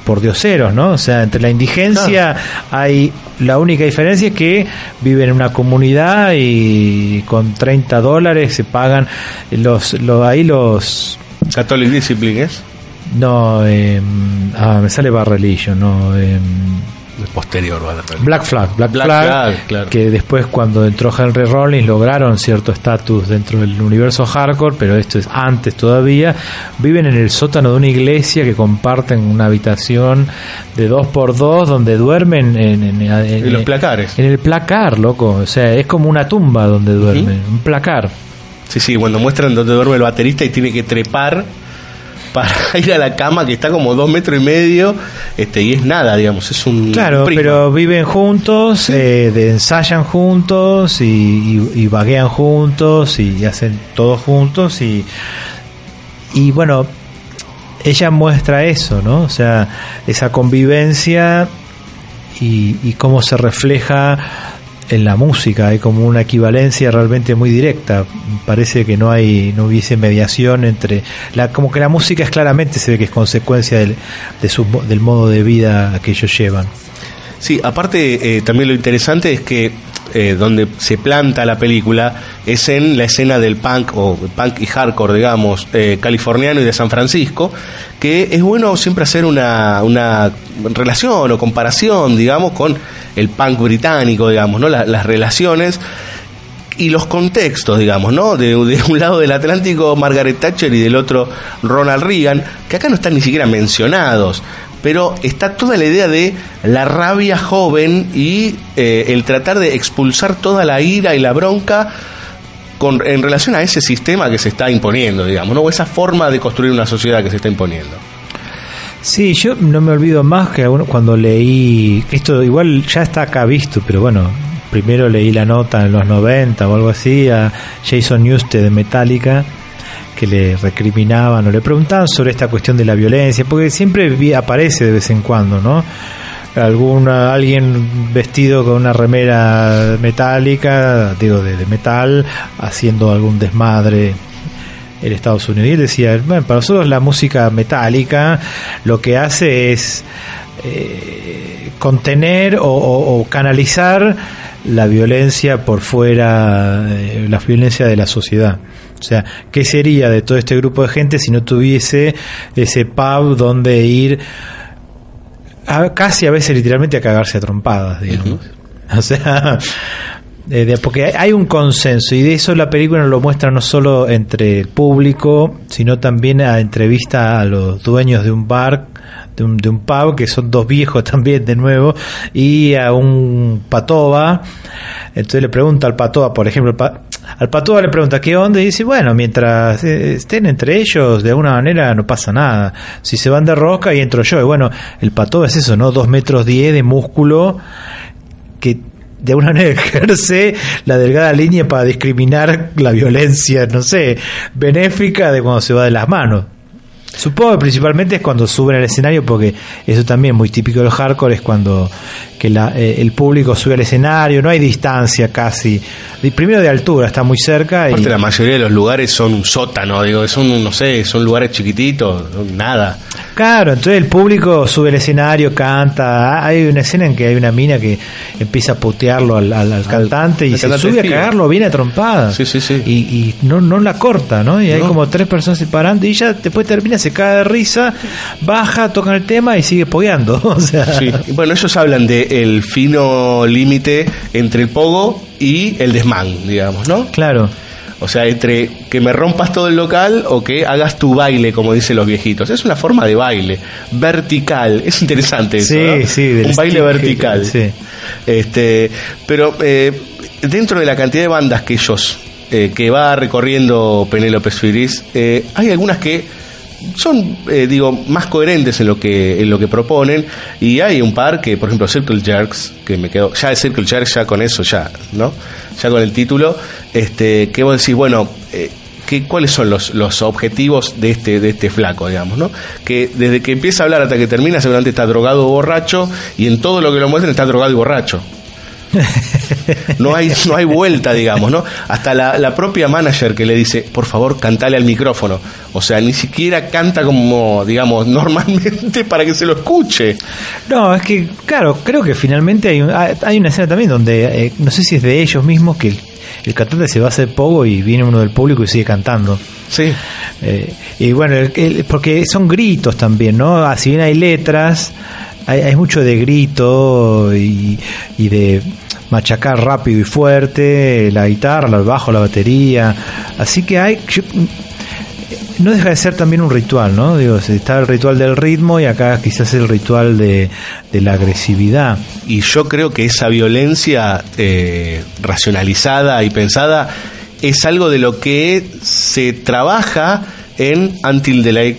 por dioseros, ¿no? O sea, entre la indigencia hay la única diferencia es que viven en una comunidad y con 30 dólares se pagan los, los ahí los Catholic Discipline es no eh, ah, me sale Bar Religion, no eh, posterior va a la Black Flag, Black, Black Flag, Flag, claro. que después cuando entró Henry Rollins lograron cierto estatus dentro del universo hardcore, pero esto es antes todavía, viven en el sótano de una iglesia que comparten una habitación de dos por dos donde duermen en, en- en- En los placares. En el placar, loco, o sea, es como una tumba donde duermen, un placar. Sí, sí, cuando muestran donde duerme el baterista y tiene que trepar para (laughs) ir a la cama que está como dos metros y medio este y es nada, digamos, es un Claro, pero viven juntos, eh, de- ensayan juntos y, y- y vaguean juntos y hacen todo juntos y, y bueno, ella muestra eso, ¿no? O sea, esa convivencia y, y cómo se refleja en la música, hay como una equivalencia realmente muy directa. Parece que no hay, no hubiese mediación entre la, como que la música es claramente se ve que es consecuencia del, de su, del modo de vida que ellos llevan. Sí, aparte eh, también lo interesante es que eh, donde se planta la película es en la escena del punk o punk y hardcore, digamos, eh, californiano y de San Francisco, que es bueno siempre hacer una, una relación o comparación, digamos, con el punk británico, digamos, ¿no? La- las relaciones y los contextos, digamos, ¿no? De, de un lado del Atlántico Margaret Thatcher y del otro Ronald Reagan, que acá no están ni siquiera mencionados, pero está toda la idea de la rabia joven y eh, el tratar de expulsar toda la ira y la bronca con, en relación a ese sistema que se está imponiendo, digamos, ¿no? O esa forma de construir una sociedad que se está imponiendo. Sí, yo no me olvido más que cuando leí, esto igual ya está acá visto, pero bueno, primero leí la nota en los 90 o algo así a Jason Newsted de Metallica que le recriminaban o le preguntaban sobre esta cuestión de la violencia, porque siempre aparece de vez en cuando, ¿no? Alguna, alguien vestido con una remera metálica, digo de, metal, haciendo algún desmadre en Estados Unidos. Y él decía, bueno, para nosotros la música metálica lo que hace es eh, contener o, o- o canalizar la violencia por fuera, eh, la violencia de la sociedad. O sea, ¿qué sería de todo este grupo de gente si no tuviese ese pub donde ir a- casi a veces literalmente a cagarse a trompadas, digamos? (laughs) O sea, eh, porque hay- un consenso y de eso la película lo muestra no solo entre el público, sino también a entrevista a los dueños de un bar, de un, de un pub, que son dos viejos (laughs) también de nuevo, y a un patoba. Entonces le pregunta al patoba, por ejemplo, al patoba le pregunta qué onda y dice, bueno, mientras eh, estén entre ellos, de alguna manera no pasa nada. Si se van de rosca y entro yo. Y bueno, el patoba es eso, ¿no? Dos metros diez de músculo que de alguna manera (laughs) ejerce la delgada línea para discriminar la violencia, no sé, benéfica de cuando se va de las manos. Supongo que principalmente es cuando suben al escenario, porque eso también es muy típico del hardcore, es cuando que la- eh, el público sube al escenario, no hay distancia casi de- primero de altura, está muy cerca. Y, Aparte, la mayoría de los lugares son un sótano, digo, son, no sé, son lugares chiquititos, nada. Claro, entonces el público sube al escenario, canta. Hay una escena en que hay una mina que empieza a putearlo al, al- al cantante y se cantante sube a cagarlo bien a trompada. Sí, sí, sí. Y, y no, no la corta, ¿no? Y hay como tres personas separando y ella después termina, se cae de risa, baja, tocan el tema y sigue pogueando. (laughs) o sea, Sí. Bueno, ellos hablan de el fino límite entre el pogo y el desmán, digamos, ¿no? Claro. O sea, entre que me rompas todo el local o que hagas tu baile, como dicen los viejitos. Es una forma de baile vertical. Es interesante eso. Sí, ¿no? sí, Un baile vertical. sí. Este, pero eh, dentro de la cantidad de bandas que ellos eh, que va recorriendo Penélope Suiris, eh, hay algunas que son, eh, digo, más coherentes en lo que en lo que proponen y hay un par que, por ejemplo, Circle Jerks, que me quedo, ya de Circle Jerks ya con eso ya, ¿no? Ya con el título, este, que vos decís, bueno, eh, ¿qué- ¿cuáles son los, los objetivos de este de este flaco, digamos, no? Que desde que empieza a hablar hasta que termina seguramente está drogado o borracho y en todo lo que lo muestran está drogado y borracho. No hay, no hay vuelta, digamos, ¿no? Hasta la, la propia manager que le dice, por favor, cantale al micrófono. O sea, ni siquiera canta como, digamos, (laughs) normalmente para que se lo escuche. No, es que, claro, creo que finalmente hay, un- hay una escena también donde, eh, no sé si es de ellos mismos, que el, el cantante se va a hacer pogo y viene uno del público y sigue cantando. Sí. Eh, y bueno, el- el- porque son gritos también, ¿no? Ah, Si bien hay letras, hay, hay mucho de grito y, y de machacar rápido y fuerte, la guitarra, el bajo, la batería. Así que hay... no deja de ser también un ritual, ¿no? Digo, está el ritual del ritmo y acá quizás el ritual de, de la agresividad. Y yo creo que esa violencia eh, racionalizada y pensada es algo de lo que se trabaja en Until the Light,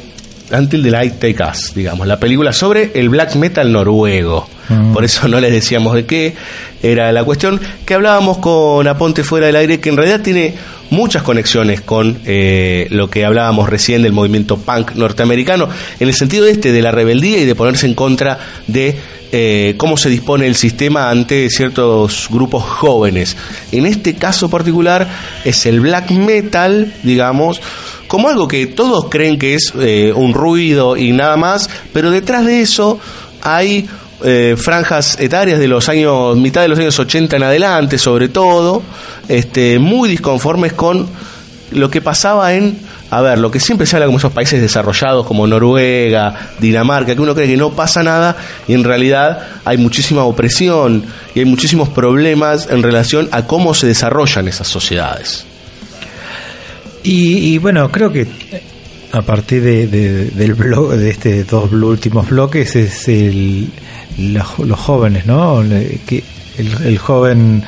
Until the Light Take Us, digamos, la película sobre el black metal noruego. Por eso no les decíamos de qué era la cuestión, que hablábamos con Aponte fuera del aire, que en realidad tiene muchas conexiones con eh, lo que hablábamos recién del movimiento punk norteamericano, en el sentido este de la rebeldía y de ponerse en contra de eh, cómo se dispone el sistema ante ciertos grupos jóvenes. En este caso particular es el black metal, digamos, como algo que todos creen que es eh, un ruido y nada más, pero detrás de eso hay eh, franjas etarias de los años, mitad de los años 80 en adelante, sobre todo, este, muy disconformes con lo que pasaba en, a ver, lo que siempre se habla como esos países desarrollados como Noruega, Dinamarca, que uno cree que no pasa nada y en realidad hay muchísima opresión y hay muchísimos problemas en relación a cómo se desarrollan esas sociedades. Y, y bueno, creo que a partir de, de- del blog, de este dos últimos bloques es el, la- los jóvenes, ¿no? El, el joven,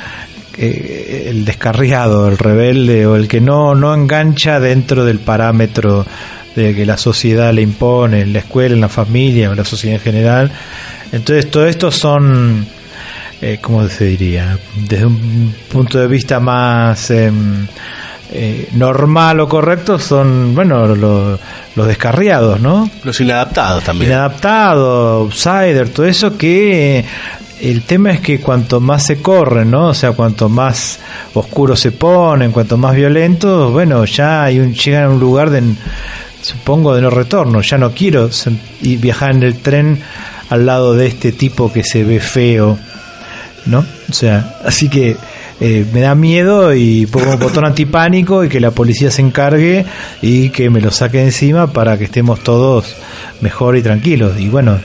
eh, el descarriado, el rebelde o el que no, no engancha dentro del parámetro de que la sociedad le impone, en la escuela, en la familia, en la sociedad en general. Entonces, todo esto son, eh, ¿cómo se diría? Desde un punto de vista más... em, eh, normal o correcto son, bueno, lo- los descarriados, ¿no? Los inadaptados también. Inadaptados, outsider, todo eso que eh, el tema es que cuanto más se corren, ¿no? O sea, cuanto más oscuro se ponen, cuanto más violentos, bueno, ya hay un, llegan a un lugar de, supongo, de no retorno. Ya no quiero viajar en el tren al lado de este tipo que se ve feo, ¿no? O sea, así que eh, me da miedo y pongo un botón antipánico y que la policía se encargue y que me lo saque encima para que estemos todos mejor y tranquilos. Y bueno,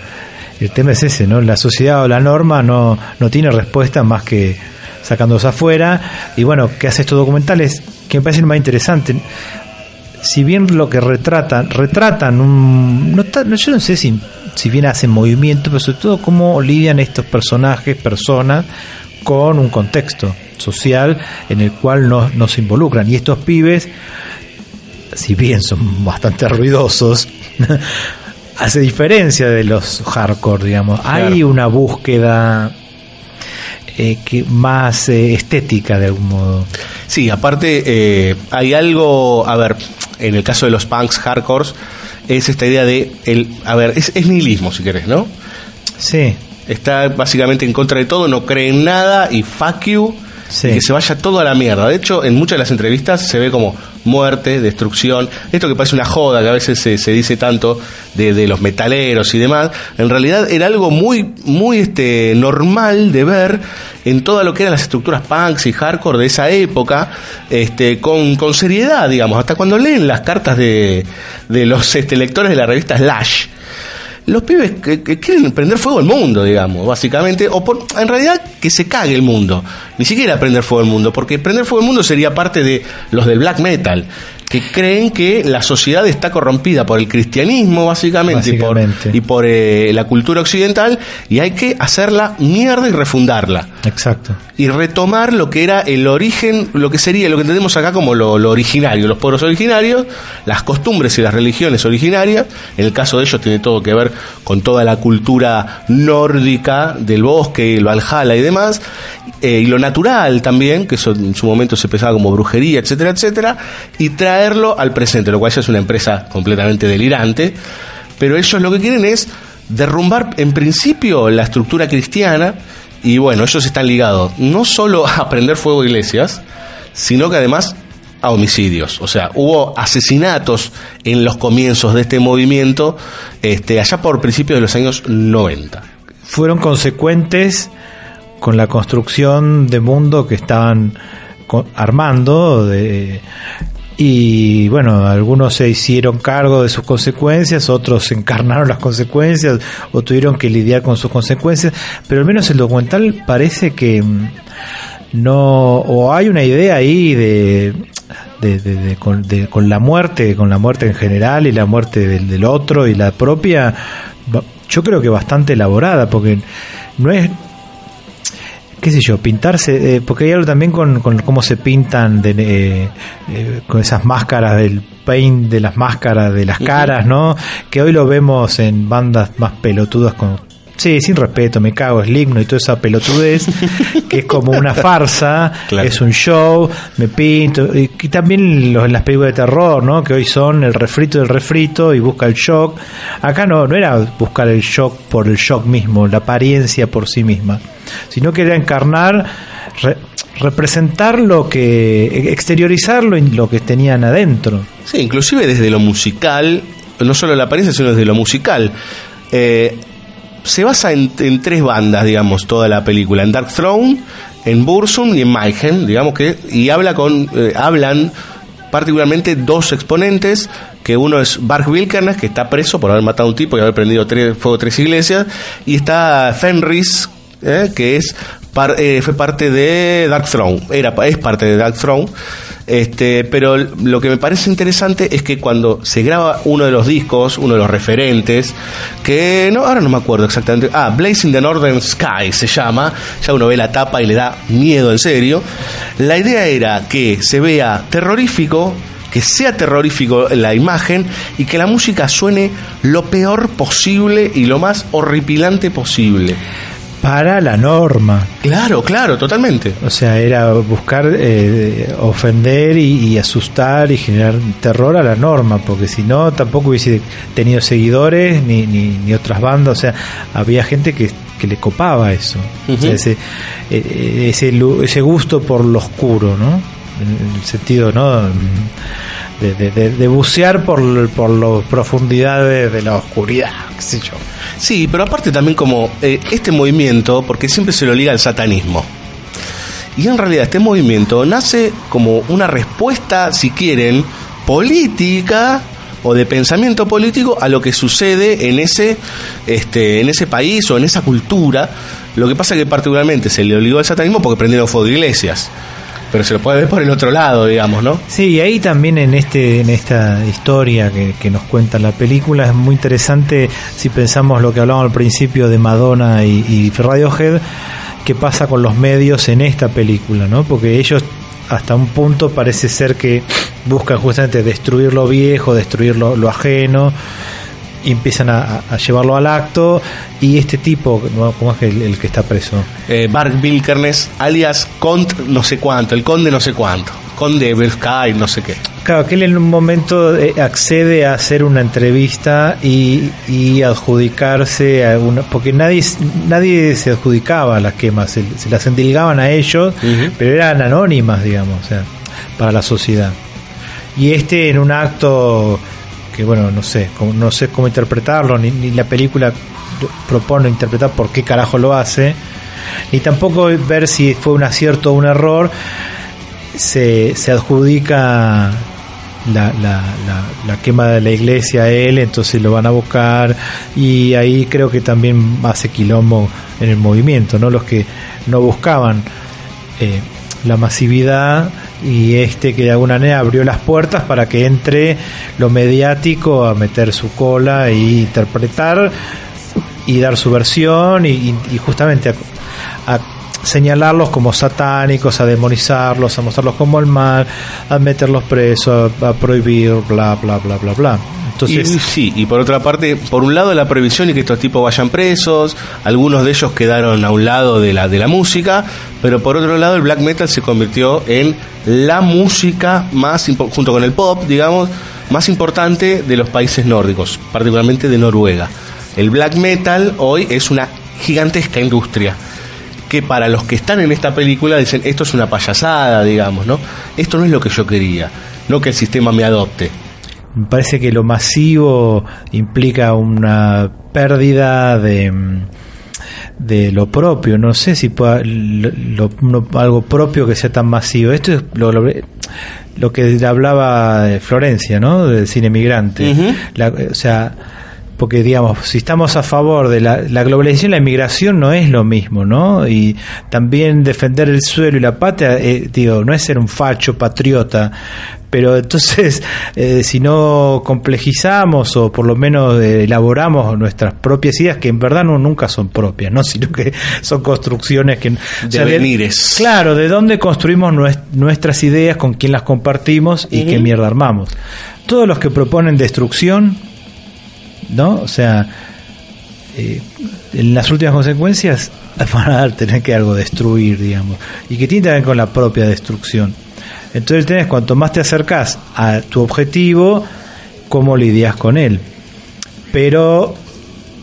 el tema es ese, ¿no? La sociedad o la norma no, no tiene respuesta más que sacándose afuera. Y bueno, ¿qué hace estos documentales? Que me parecen más interesantes. Si bien lo que retratan, retratan un... No, no, yo no sé si, si bien hacen movimiento, pero sobre todo cómo lidian estos personajes, personas, con un contexto social en el cual no, no se involucran. Y estos pibes, si bien son bastante ruidosos, (laughs) hace diferencia de los hardcore, digamos. Hay una búsqueda eh, que más eh, estética de algún modo. Sí, aparte eh, hay algo, a ver, en el caso de los punks hardcores, es esta idea de, el, a ver, es, es nihilismo si querés, ¿no? Sí. Está básicamente en contra de todo, no cree en nada y fuck you. Sí. y que se vaya todo a la mierda. De hecho, en muchas de las entrevistas se ve como muerte, destrucción. Esto que parece una joda que a veces se, se dice tanto de, de los metaleros y demás, en realidad era algo muy, muy este, normal de ver en todo lo que eran las estructuras punks y hardcore de esa época, este, con, con seriedad, digamos, hasta cuando leen las cartas de, de los este, lectores de la revista Slash los pibes que, quieren prender fuego al mundo, digamos, básicamente, o por, en realidad que se cague el mundo, ni siquiera prender fuego al mundo, porque prender fuego al mundo sería parte de los del black metal, que creen que la sociedad está corrompida por el cristianismo, básicamente, Básicamente. y por, y por eh, la cultura occidental, y hay que hacerla mierda y refundarla Exacto. y retomar lo que era el origen, lo que sería lo que entendemos acá como lo, lo originario, los pueblos originarios, las costumbres y las religiones originarias. En el caso de ellos tiene todo que ver con toda la cultura nórdica del bosque, el Valhalla y demás, eh, y lo natural también, que eso en su momento se pensaba como brujería, etcétera, etcétera, y traerlo al presente, lo cual ya es una empresa completamente delirante. Pero ellos lo que quieren es derrumbar en principio la estructura cristiana y bueno, ellos están ligados no solo a prender fuego a iglesias, sino que además a homicidios. O sea, hubo asesinatos en los comienzos de este movimiento este, allá por principios de los años 90. Fueron consecuentes con la construcción de mundo que estaban armando de, y bueno, algunos se hicieron cargo de sus consecuencias, otros encarnaron las consecuencias o tuvieron que lidiar con sus consecuencias, pero al menos el documental parece que mm, no o hay una idea ahí de de, de- con, de- con la muerte, con la muerte en general y la muerte del, del otro y la propia, yo creo que bastante elaborada, porque no es, qué sé yo, pintarse, eh, porque hay algo también con, con cómo se pintan de, eh, eh, con esas máscaras del paint de las máscaras de las caras, ¿no? Que hoy lo vemos en bandas más pelotudas con Sí, sin respeto, me cago, es ligno y toda esa pelotudez, (laughs) que es como una farsa, Claro. es un show, me pinto, y, y también los, las películas de terror, ¿no? Que hoy son el refrito del refrito y busca el shock. Acá no, no era buscar el shock por el shock mismo, la apariencia por sí misma, sino que era encarnar, re- representar lo que, exteriorizar lo, lo que tenían adentro. Sí, inclusive desde lo musical, no solo la apariencia, sino desde lo musical. Eh, se basa en, en tres bandas, digamos, toda la película. En Dark Throne, en Bursum y en Mayhem, digamos que, y habla con, eh, hablan particularmente dos exponentes, que uno es Bart Wilkernes, que está preso por haber matado a un tipo y haber prendido tres, fuego tres iglesias, y está Fenris, eh, que es par- eh, fue parte de Dark Throne, era, es parte de Dark Throne, este, pero lo que me parece interesante es que cuando se graba uno de los discos, uno de los referentes, que no, ahora no me acuerdo exactamente, ah, Blazing the Northern Sky se llama, ya uno ve la tapa y le da miedo en serio, la idea era que se vea terrorífico, que sea terrorífico la imagen y que la música suene lo peor posible y lo más horripilante posible. Para la norma. Claro, claro, totalmente. O sea, era buscar eh, ofender y, y asustar y generar terror a la norma, porque si no, tampoco hubiese tenido seguidores ni, ni, ni otras bandas. O sea, había gente que, que le copaba eso. O sea, ese, eh, ese gusto por lo oscuro, ¿no? En el sentido, ¿no? De, de, de- bucear por, por las profundidades de la oscuridad, qué sé yo. Sí, pero aparte también como eh, este movimiento, porque siempre se lo liga al satanismo. Y en realidad este movimiento nace como una respuesta, si quieren, política o de pensamiento político a lo que sucede en ese, este, en ese país o en esa cultura. Lo que pasa que particularmente se le obligó al satanismo porque prendieron fuego de iglesias. Pero se lo puede ver por el otro lado, digamos, ¿no? Sí, y ahí también en este en esta historia que, que nos cuenta la película es muy interesante si pensamos lo que hablábamos al principio de Madonna y, y Radiohead, qué pasa con los medios en esta película, ¿no? Porque ellos hasta un punto parece ser que buscan justamente destruir lo viejo, destruir lo, lo ajeno y empiezan a, a llevarlo al acto y este tipo. ¿cómo es el, el que está preso? Eh, Bart Wilkernes, alias Cont no sé cuánto, el conde no sé cuánto, conde Sky no sé qué. Claro, que él en un momento eh, accede a hacer una entrevista y, y adjudicarse a una, porque nadie nadie se adjudicaba las quemas, se, se las endilgaban a ellos, pero eran anónimas, digamos, o sea, para la sociedad. Y este en un acto que bueno, no sé, no sé cómo interpretarlo, ni, ni la película propone interpretar por qué carajo lo hace, ni tampoco ver si fue un acierto o un error, se, se adjudica la, la quema de la iglesia a él, entonces lo van a buscar y ahí creo que también hace quilombo en el movimiento, ¿no? Los que no buscaban eh, la masividad y este que de alguna manera abrió las puertas para que entre lo mediático a meter su cola e interpretar y dar su versión y, y- justamente a, a señalarlos como satánicos, a demonizarlos, a mostrarlos como el mal, a meterlos presos, a, a prohibir, bla, bla, bla, bla, bla. Sí, y por otra parte, por un lado la prohibición y que estos tipos vayan presos, algunos de ellos quedaron a un lado de la, de la música, pero por otro lado el black metal se convirtió en la música más, junto con el pop, digamos, más importante de los países nórdicos, particularmente de Noruega. El black metal hoy es una gigantesca industria que para los que están en esta película dicen esto es una payasada, digamos, ¿no? Esto no es lo que yo quería, no que el sistema me adopte. Me parece que lo masivo implica una pérdida de de lo propio. No sé si pueda, lo- algo propio que sea tan masivo. Esto es lo, lo, que hablaba de Florencia no del cine migrante. La- o sea porque digamos si estamos a favor de la, la globalización la inmigración no es lo mismo no y también defender el suelo y la patria eh, digo no es ser un facho patriota pero (laughs) entonces eh, si no complejizamos o por lo menos eh, elaboramos nuestras propias ideas que en verdad no nunca son propias no (laughs) sino que son construcciones que o sea, de- Devenires. claro de dónde construimos nues- nuestras ideas con quién las compartimos y qué mierda armamos todos los que proponen destrucción ¿no? O sea, eh, en las últimas consecuencias (laughs) van a tener que algo destruir, digamos, y que tiene que ver con la propia destrucción. Entonces tenés, cuanto más te acercás a tu objetivo, cómo lidias con él. Pero,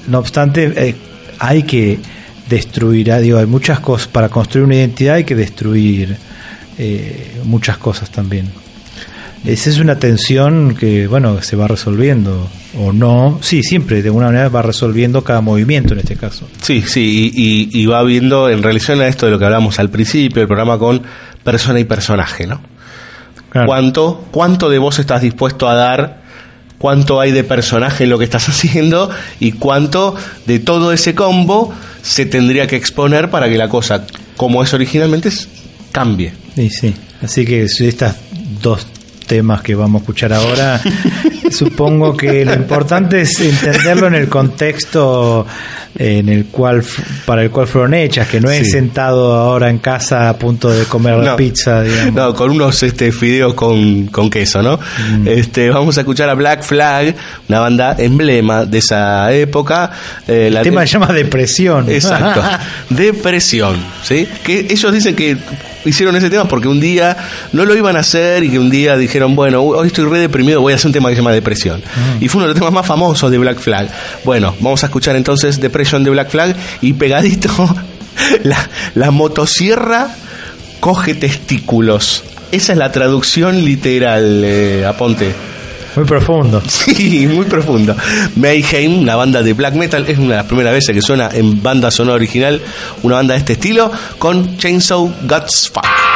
no obstante, eh, hay que destruir, ah, digo, hay muchas cosas, para construir una identidad hay que destruir eh, muchas cosas también. Esa es una tensión que, bueno, se va resolviendo o no. Sí, siempre de alguna manera va resolviendo cada movimiento en este caso. Sí, sí, y, y- y va viendo en relación a esto de lo que hablamos al principio del programa con persona y personaje, ¿no? ¿Cuánto, ¿Cuánto de vos estás dispuesto a dar? ¿Cuánto hay de personaje en lo que estás (laughs) haciendo? ¿Y cuánto de todo ese combo se tendría que exponer para que la cosa, como es originalmente, cambie? Sí, sí. Así que estas dos temas que vamos a escuchar ahora, (laughs) supongo que lo importante es entenderlo en el contexto en el cual para el cual fueron hechas, que no es Sí. sentado ahora en casa a punto de comer No. pizza, (laughs) digamos. No, con unos este, fideos con, con queso, ¿no? Mm. Este, vamos a escuchar a Black Flag, una banda emblema de esa época. Eh, la El tema se llama depresión. Exacto. (laughs) Depresión, ¿sí? Que ellos dicen que hicieron ese tema porque un día no lo iban a hacer y que un día dijeron, bueno, hoy estoy re deprimido, voy a hacer un tema que se llama Depresión. Y fue uno de los temas más famosos de Black Flag. Bueno, vamos a escuchar entonces Depression de Black Flag y pegadito (laughs) la, la motosierra coge testículos. Esa es la traducción literal, eh, Aponte. Muy profundo. (laughs) Sí, muy profundo. Mayhem, una banda de black metal, es una de las primeras veces que suena en banda sonora original, una banda de este estilo, con Chainsaw Guts Fuck.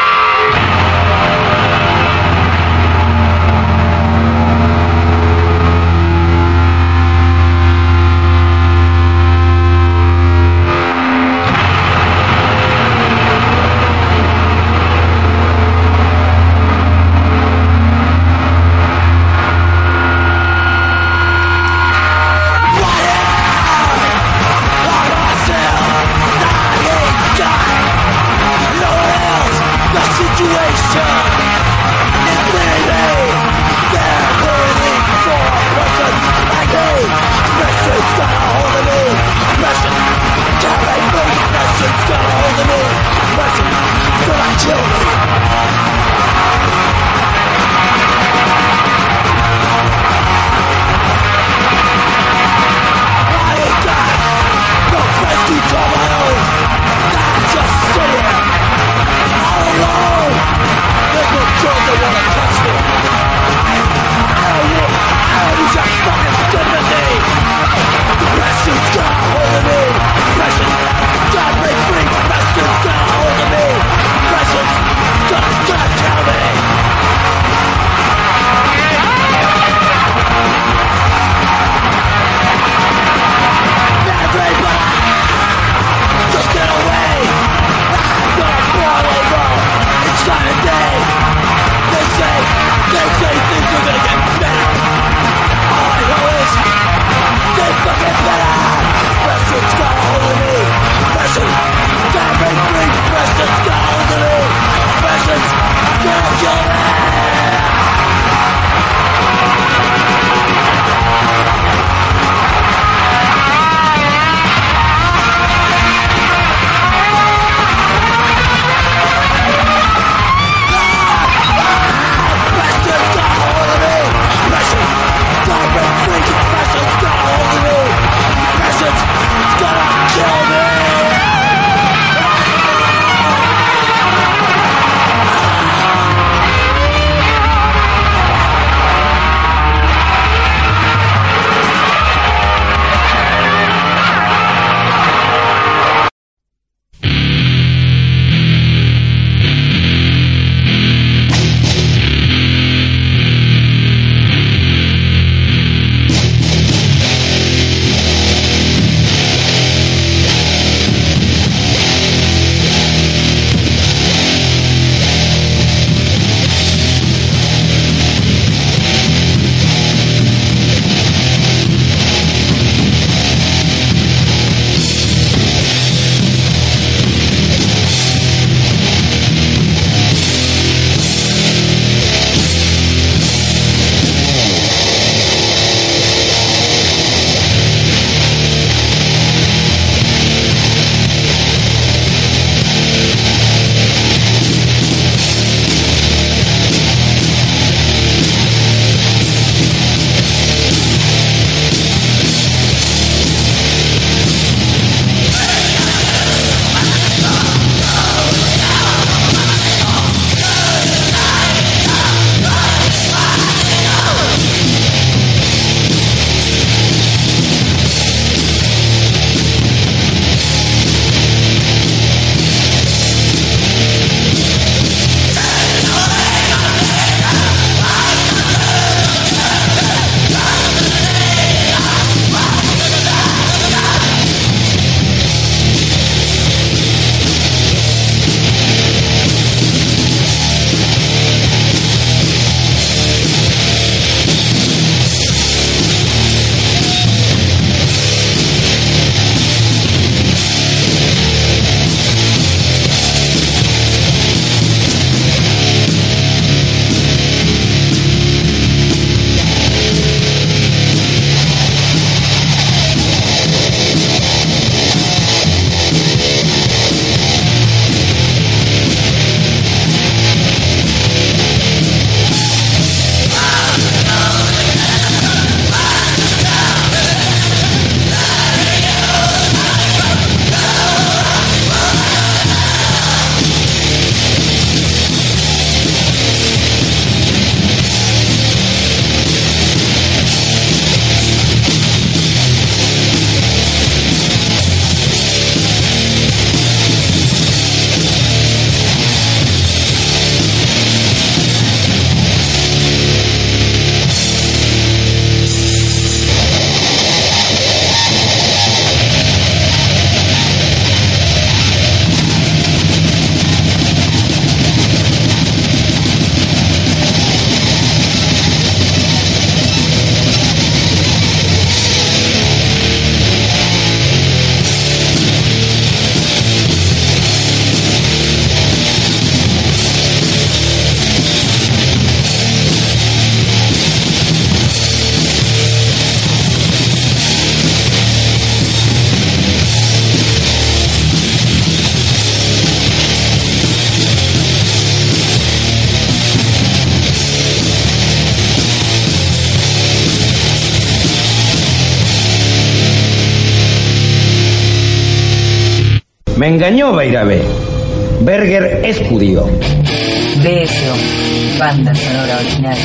Berger es judío. BSO, banda sonora original.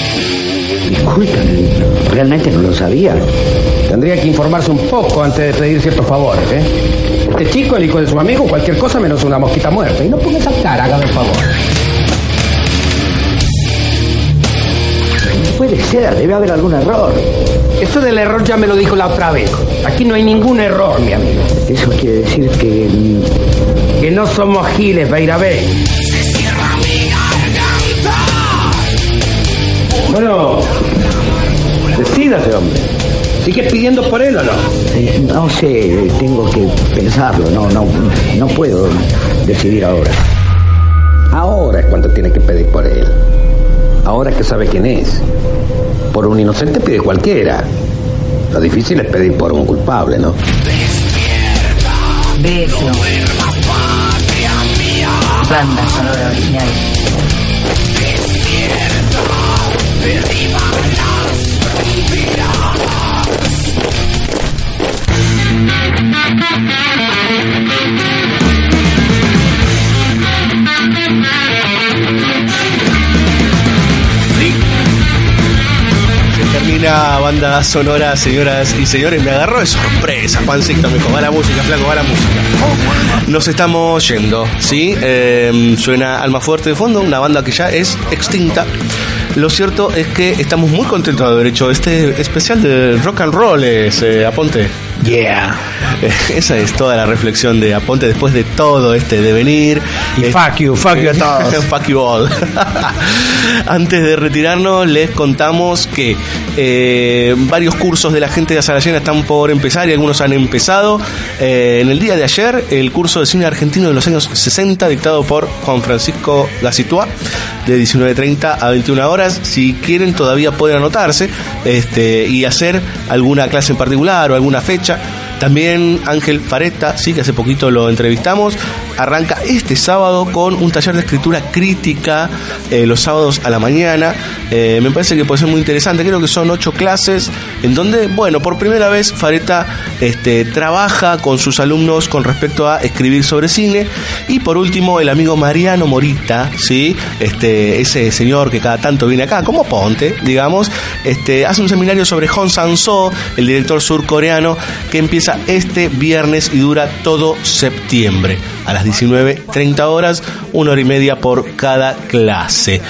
Disculpen, realmente no lo sabía. Tendría que informarse un poco antes de pedir ciertos favores, ¿eh? Este chico, el hijo de su amigo, cualquier cosa menos una mosquita muerta. Y no ponga esa cara, hágame el favor. Puede ser, debe haber algún error. Eso del error ya me lo dijo la otra vez. Aquí no hay ningún error, mi amigo. Eso quiere decir que... Que no somos giles, Beirabé. Bueno, decídase, hombre. ¿Sigue pidiendo por él o no? Eh, no sé, tengo que pensarlo, no, no, no puedo decidir ahora. Ahora es cuando tiene que pedir por él. Ahora que sabe quién es. Por un inocente pide cualquiera. Lo difícil es pedir por un culpable, ¿no? BSO, banda sonora original. Banda sonora, señoras y señores. Me agarró de sorpresa, Juancito. Me va la música, flaco, va la música. Nos estamos yendo, ¿sí? Eh, suena Alma Fuerte de fondo, una banda que ya es extinta. Lo cierto es que estamos muy contentos de haber hecho este especial de rock and roll, eh, Aponte. Yeah. (laughs) Esa es toda la reflexión de Aponte después de todo este devenir. Y Eh, fuck you, fuck you a todos. (laughs) fuck you all. (laughs) Antes de retirarnos, les contamos que eh, varios cursos de la gente de Llena están por empezar y algunos han empezado. Eh, en el día de ayer, el curso de cine argentino de los años 60, dictado por Juan Francisco Gacitúa, de 19.30 a 21 horas. Si quieren, todavía pueden anotarse este, y hacer alguna clase en particular o alguna fecha. También Ángel Fareta, sí, que hace poquito lo entrevistamos, arranca este sábado con un taller de escritura crítica eh, los sábados a la mañana. Eh, me parece que puede ser muy interesante. Creo que son ocho clases en donde, bueno, por primera vez Fareta este, trabaja con sus alumnos con respecto a escribir sobre cine. Y por último, el amigo Mariano Morita, ¿sí? este, ese señor que cada tanto viene acá, como Ponte, digamos, este, hace un seminario sobre Hong Sang-soo, el director surcoreano, que empieza este viernes y dura todo septiembre. A las 19.30 horas, una hora y media por cada clase.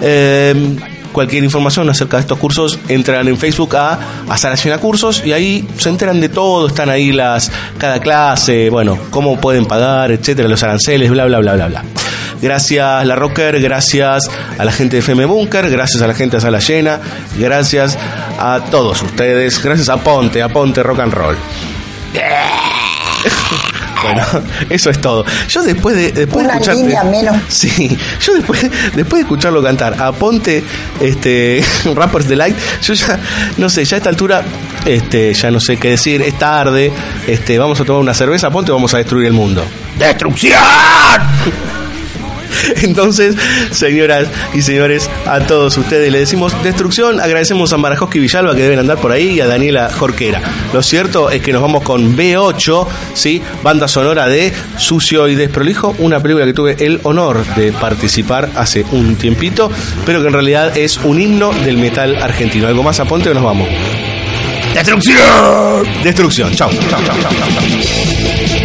Eh, cualquier información acerca de estos cursos, entran en Facebook a, a Sala Llena Cursos y ahí se enteran de todo, están ahí las cada clase, bueno, cómo pueden pagar, etcétera, los aranceles, bla, bla, bla, bla, bla. Gracias La Rocker, gracias a la gente de FM Bunker, gracias a la gente de Sala Llena, gracias a todos ustedes, gracias a Ponte, a Ponte Rock and Roll. (laughs) Bueno, (laughs) eso es todo. Yo después de, después de Una escucharte. línea menos. (laughs) Sí, yo después, después de escucharlo cantar a Ponte, este, (laughs) Rappers Delight, yo ya, no sé, ya a esta altura, este, ya no sé qué decir, es tarde, este, vamos a tomar una cerveza, Ponte, vamos a destruir el mundo. ¡Destrucción! (laughs) Entonces, señoras y señores, a todos ustedes le decimos destrucción. Agradecemos a Marajoski Villalba que deben andar por ahí y a Daniela Jorquera. Lo cierto es que nos vamos con B8, ¿sí? banda sonora de Sucio y Desprolijo, una película que tuve el honor de participar hace un tiempito, pero que en realidad es un himno del metal argentino. ¿Algo más aponte o nos vamos? ¡Destrucción! Destrucción. Chau. Chau, chau, chau, chau,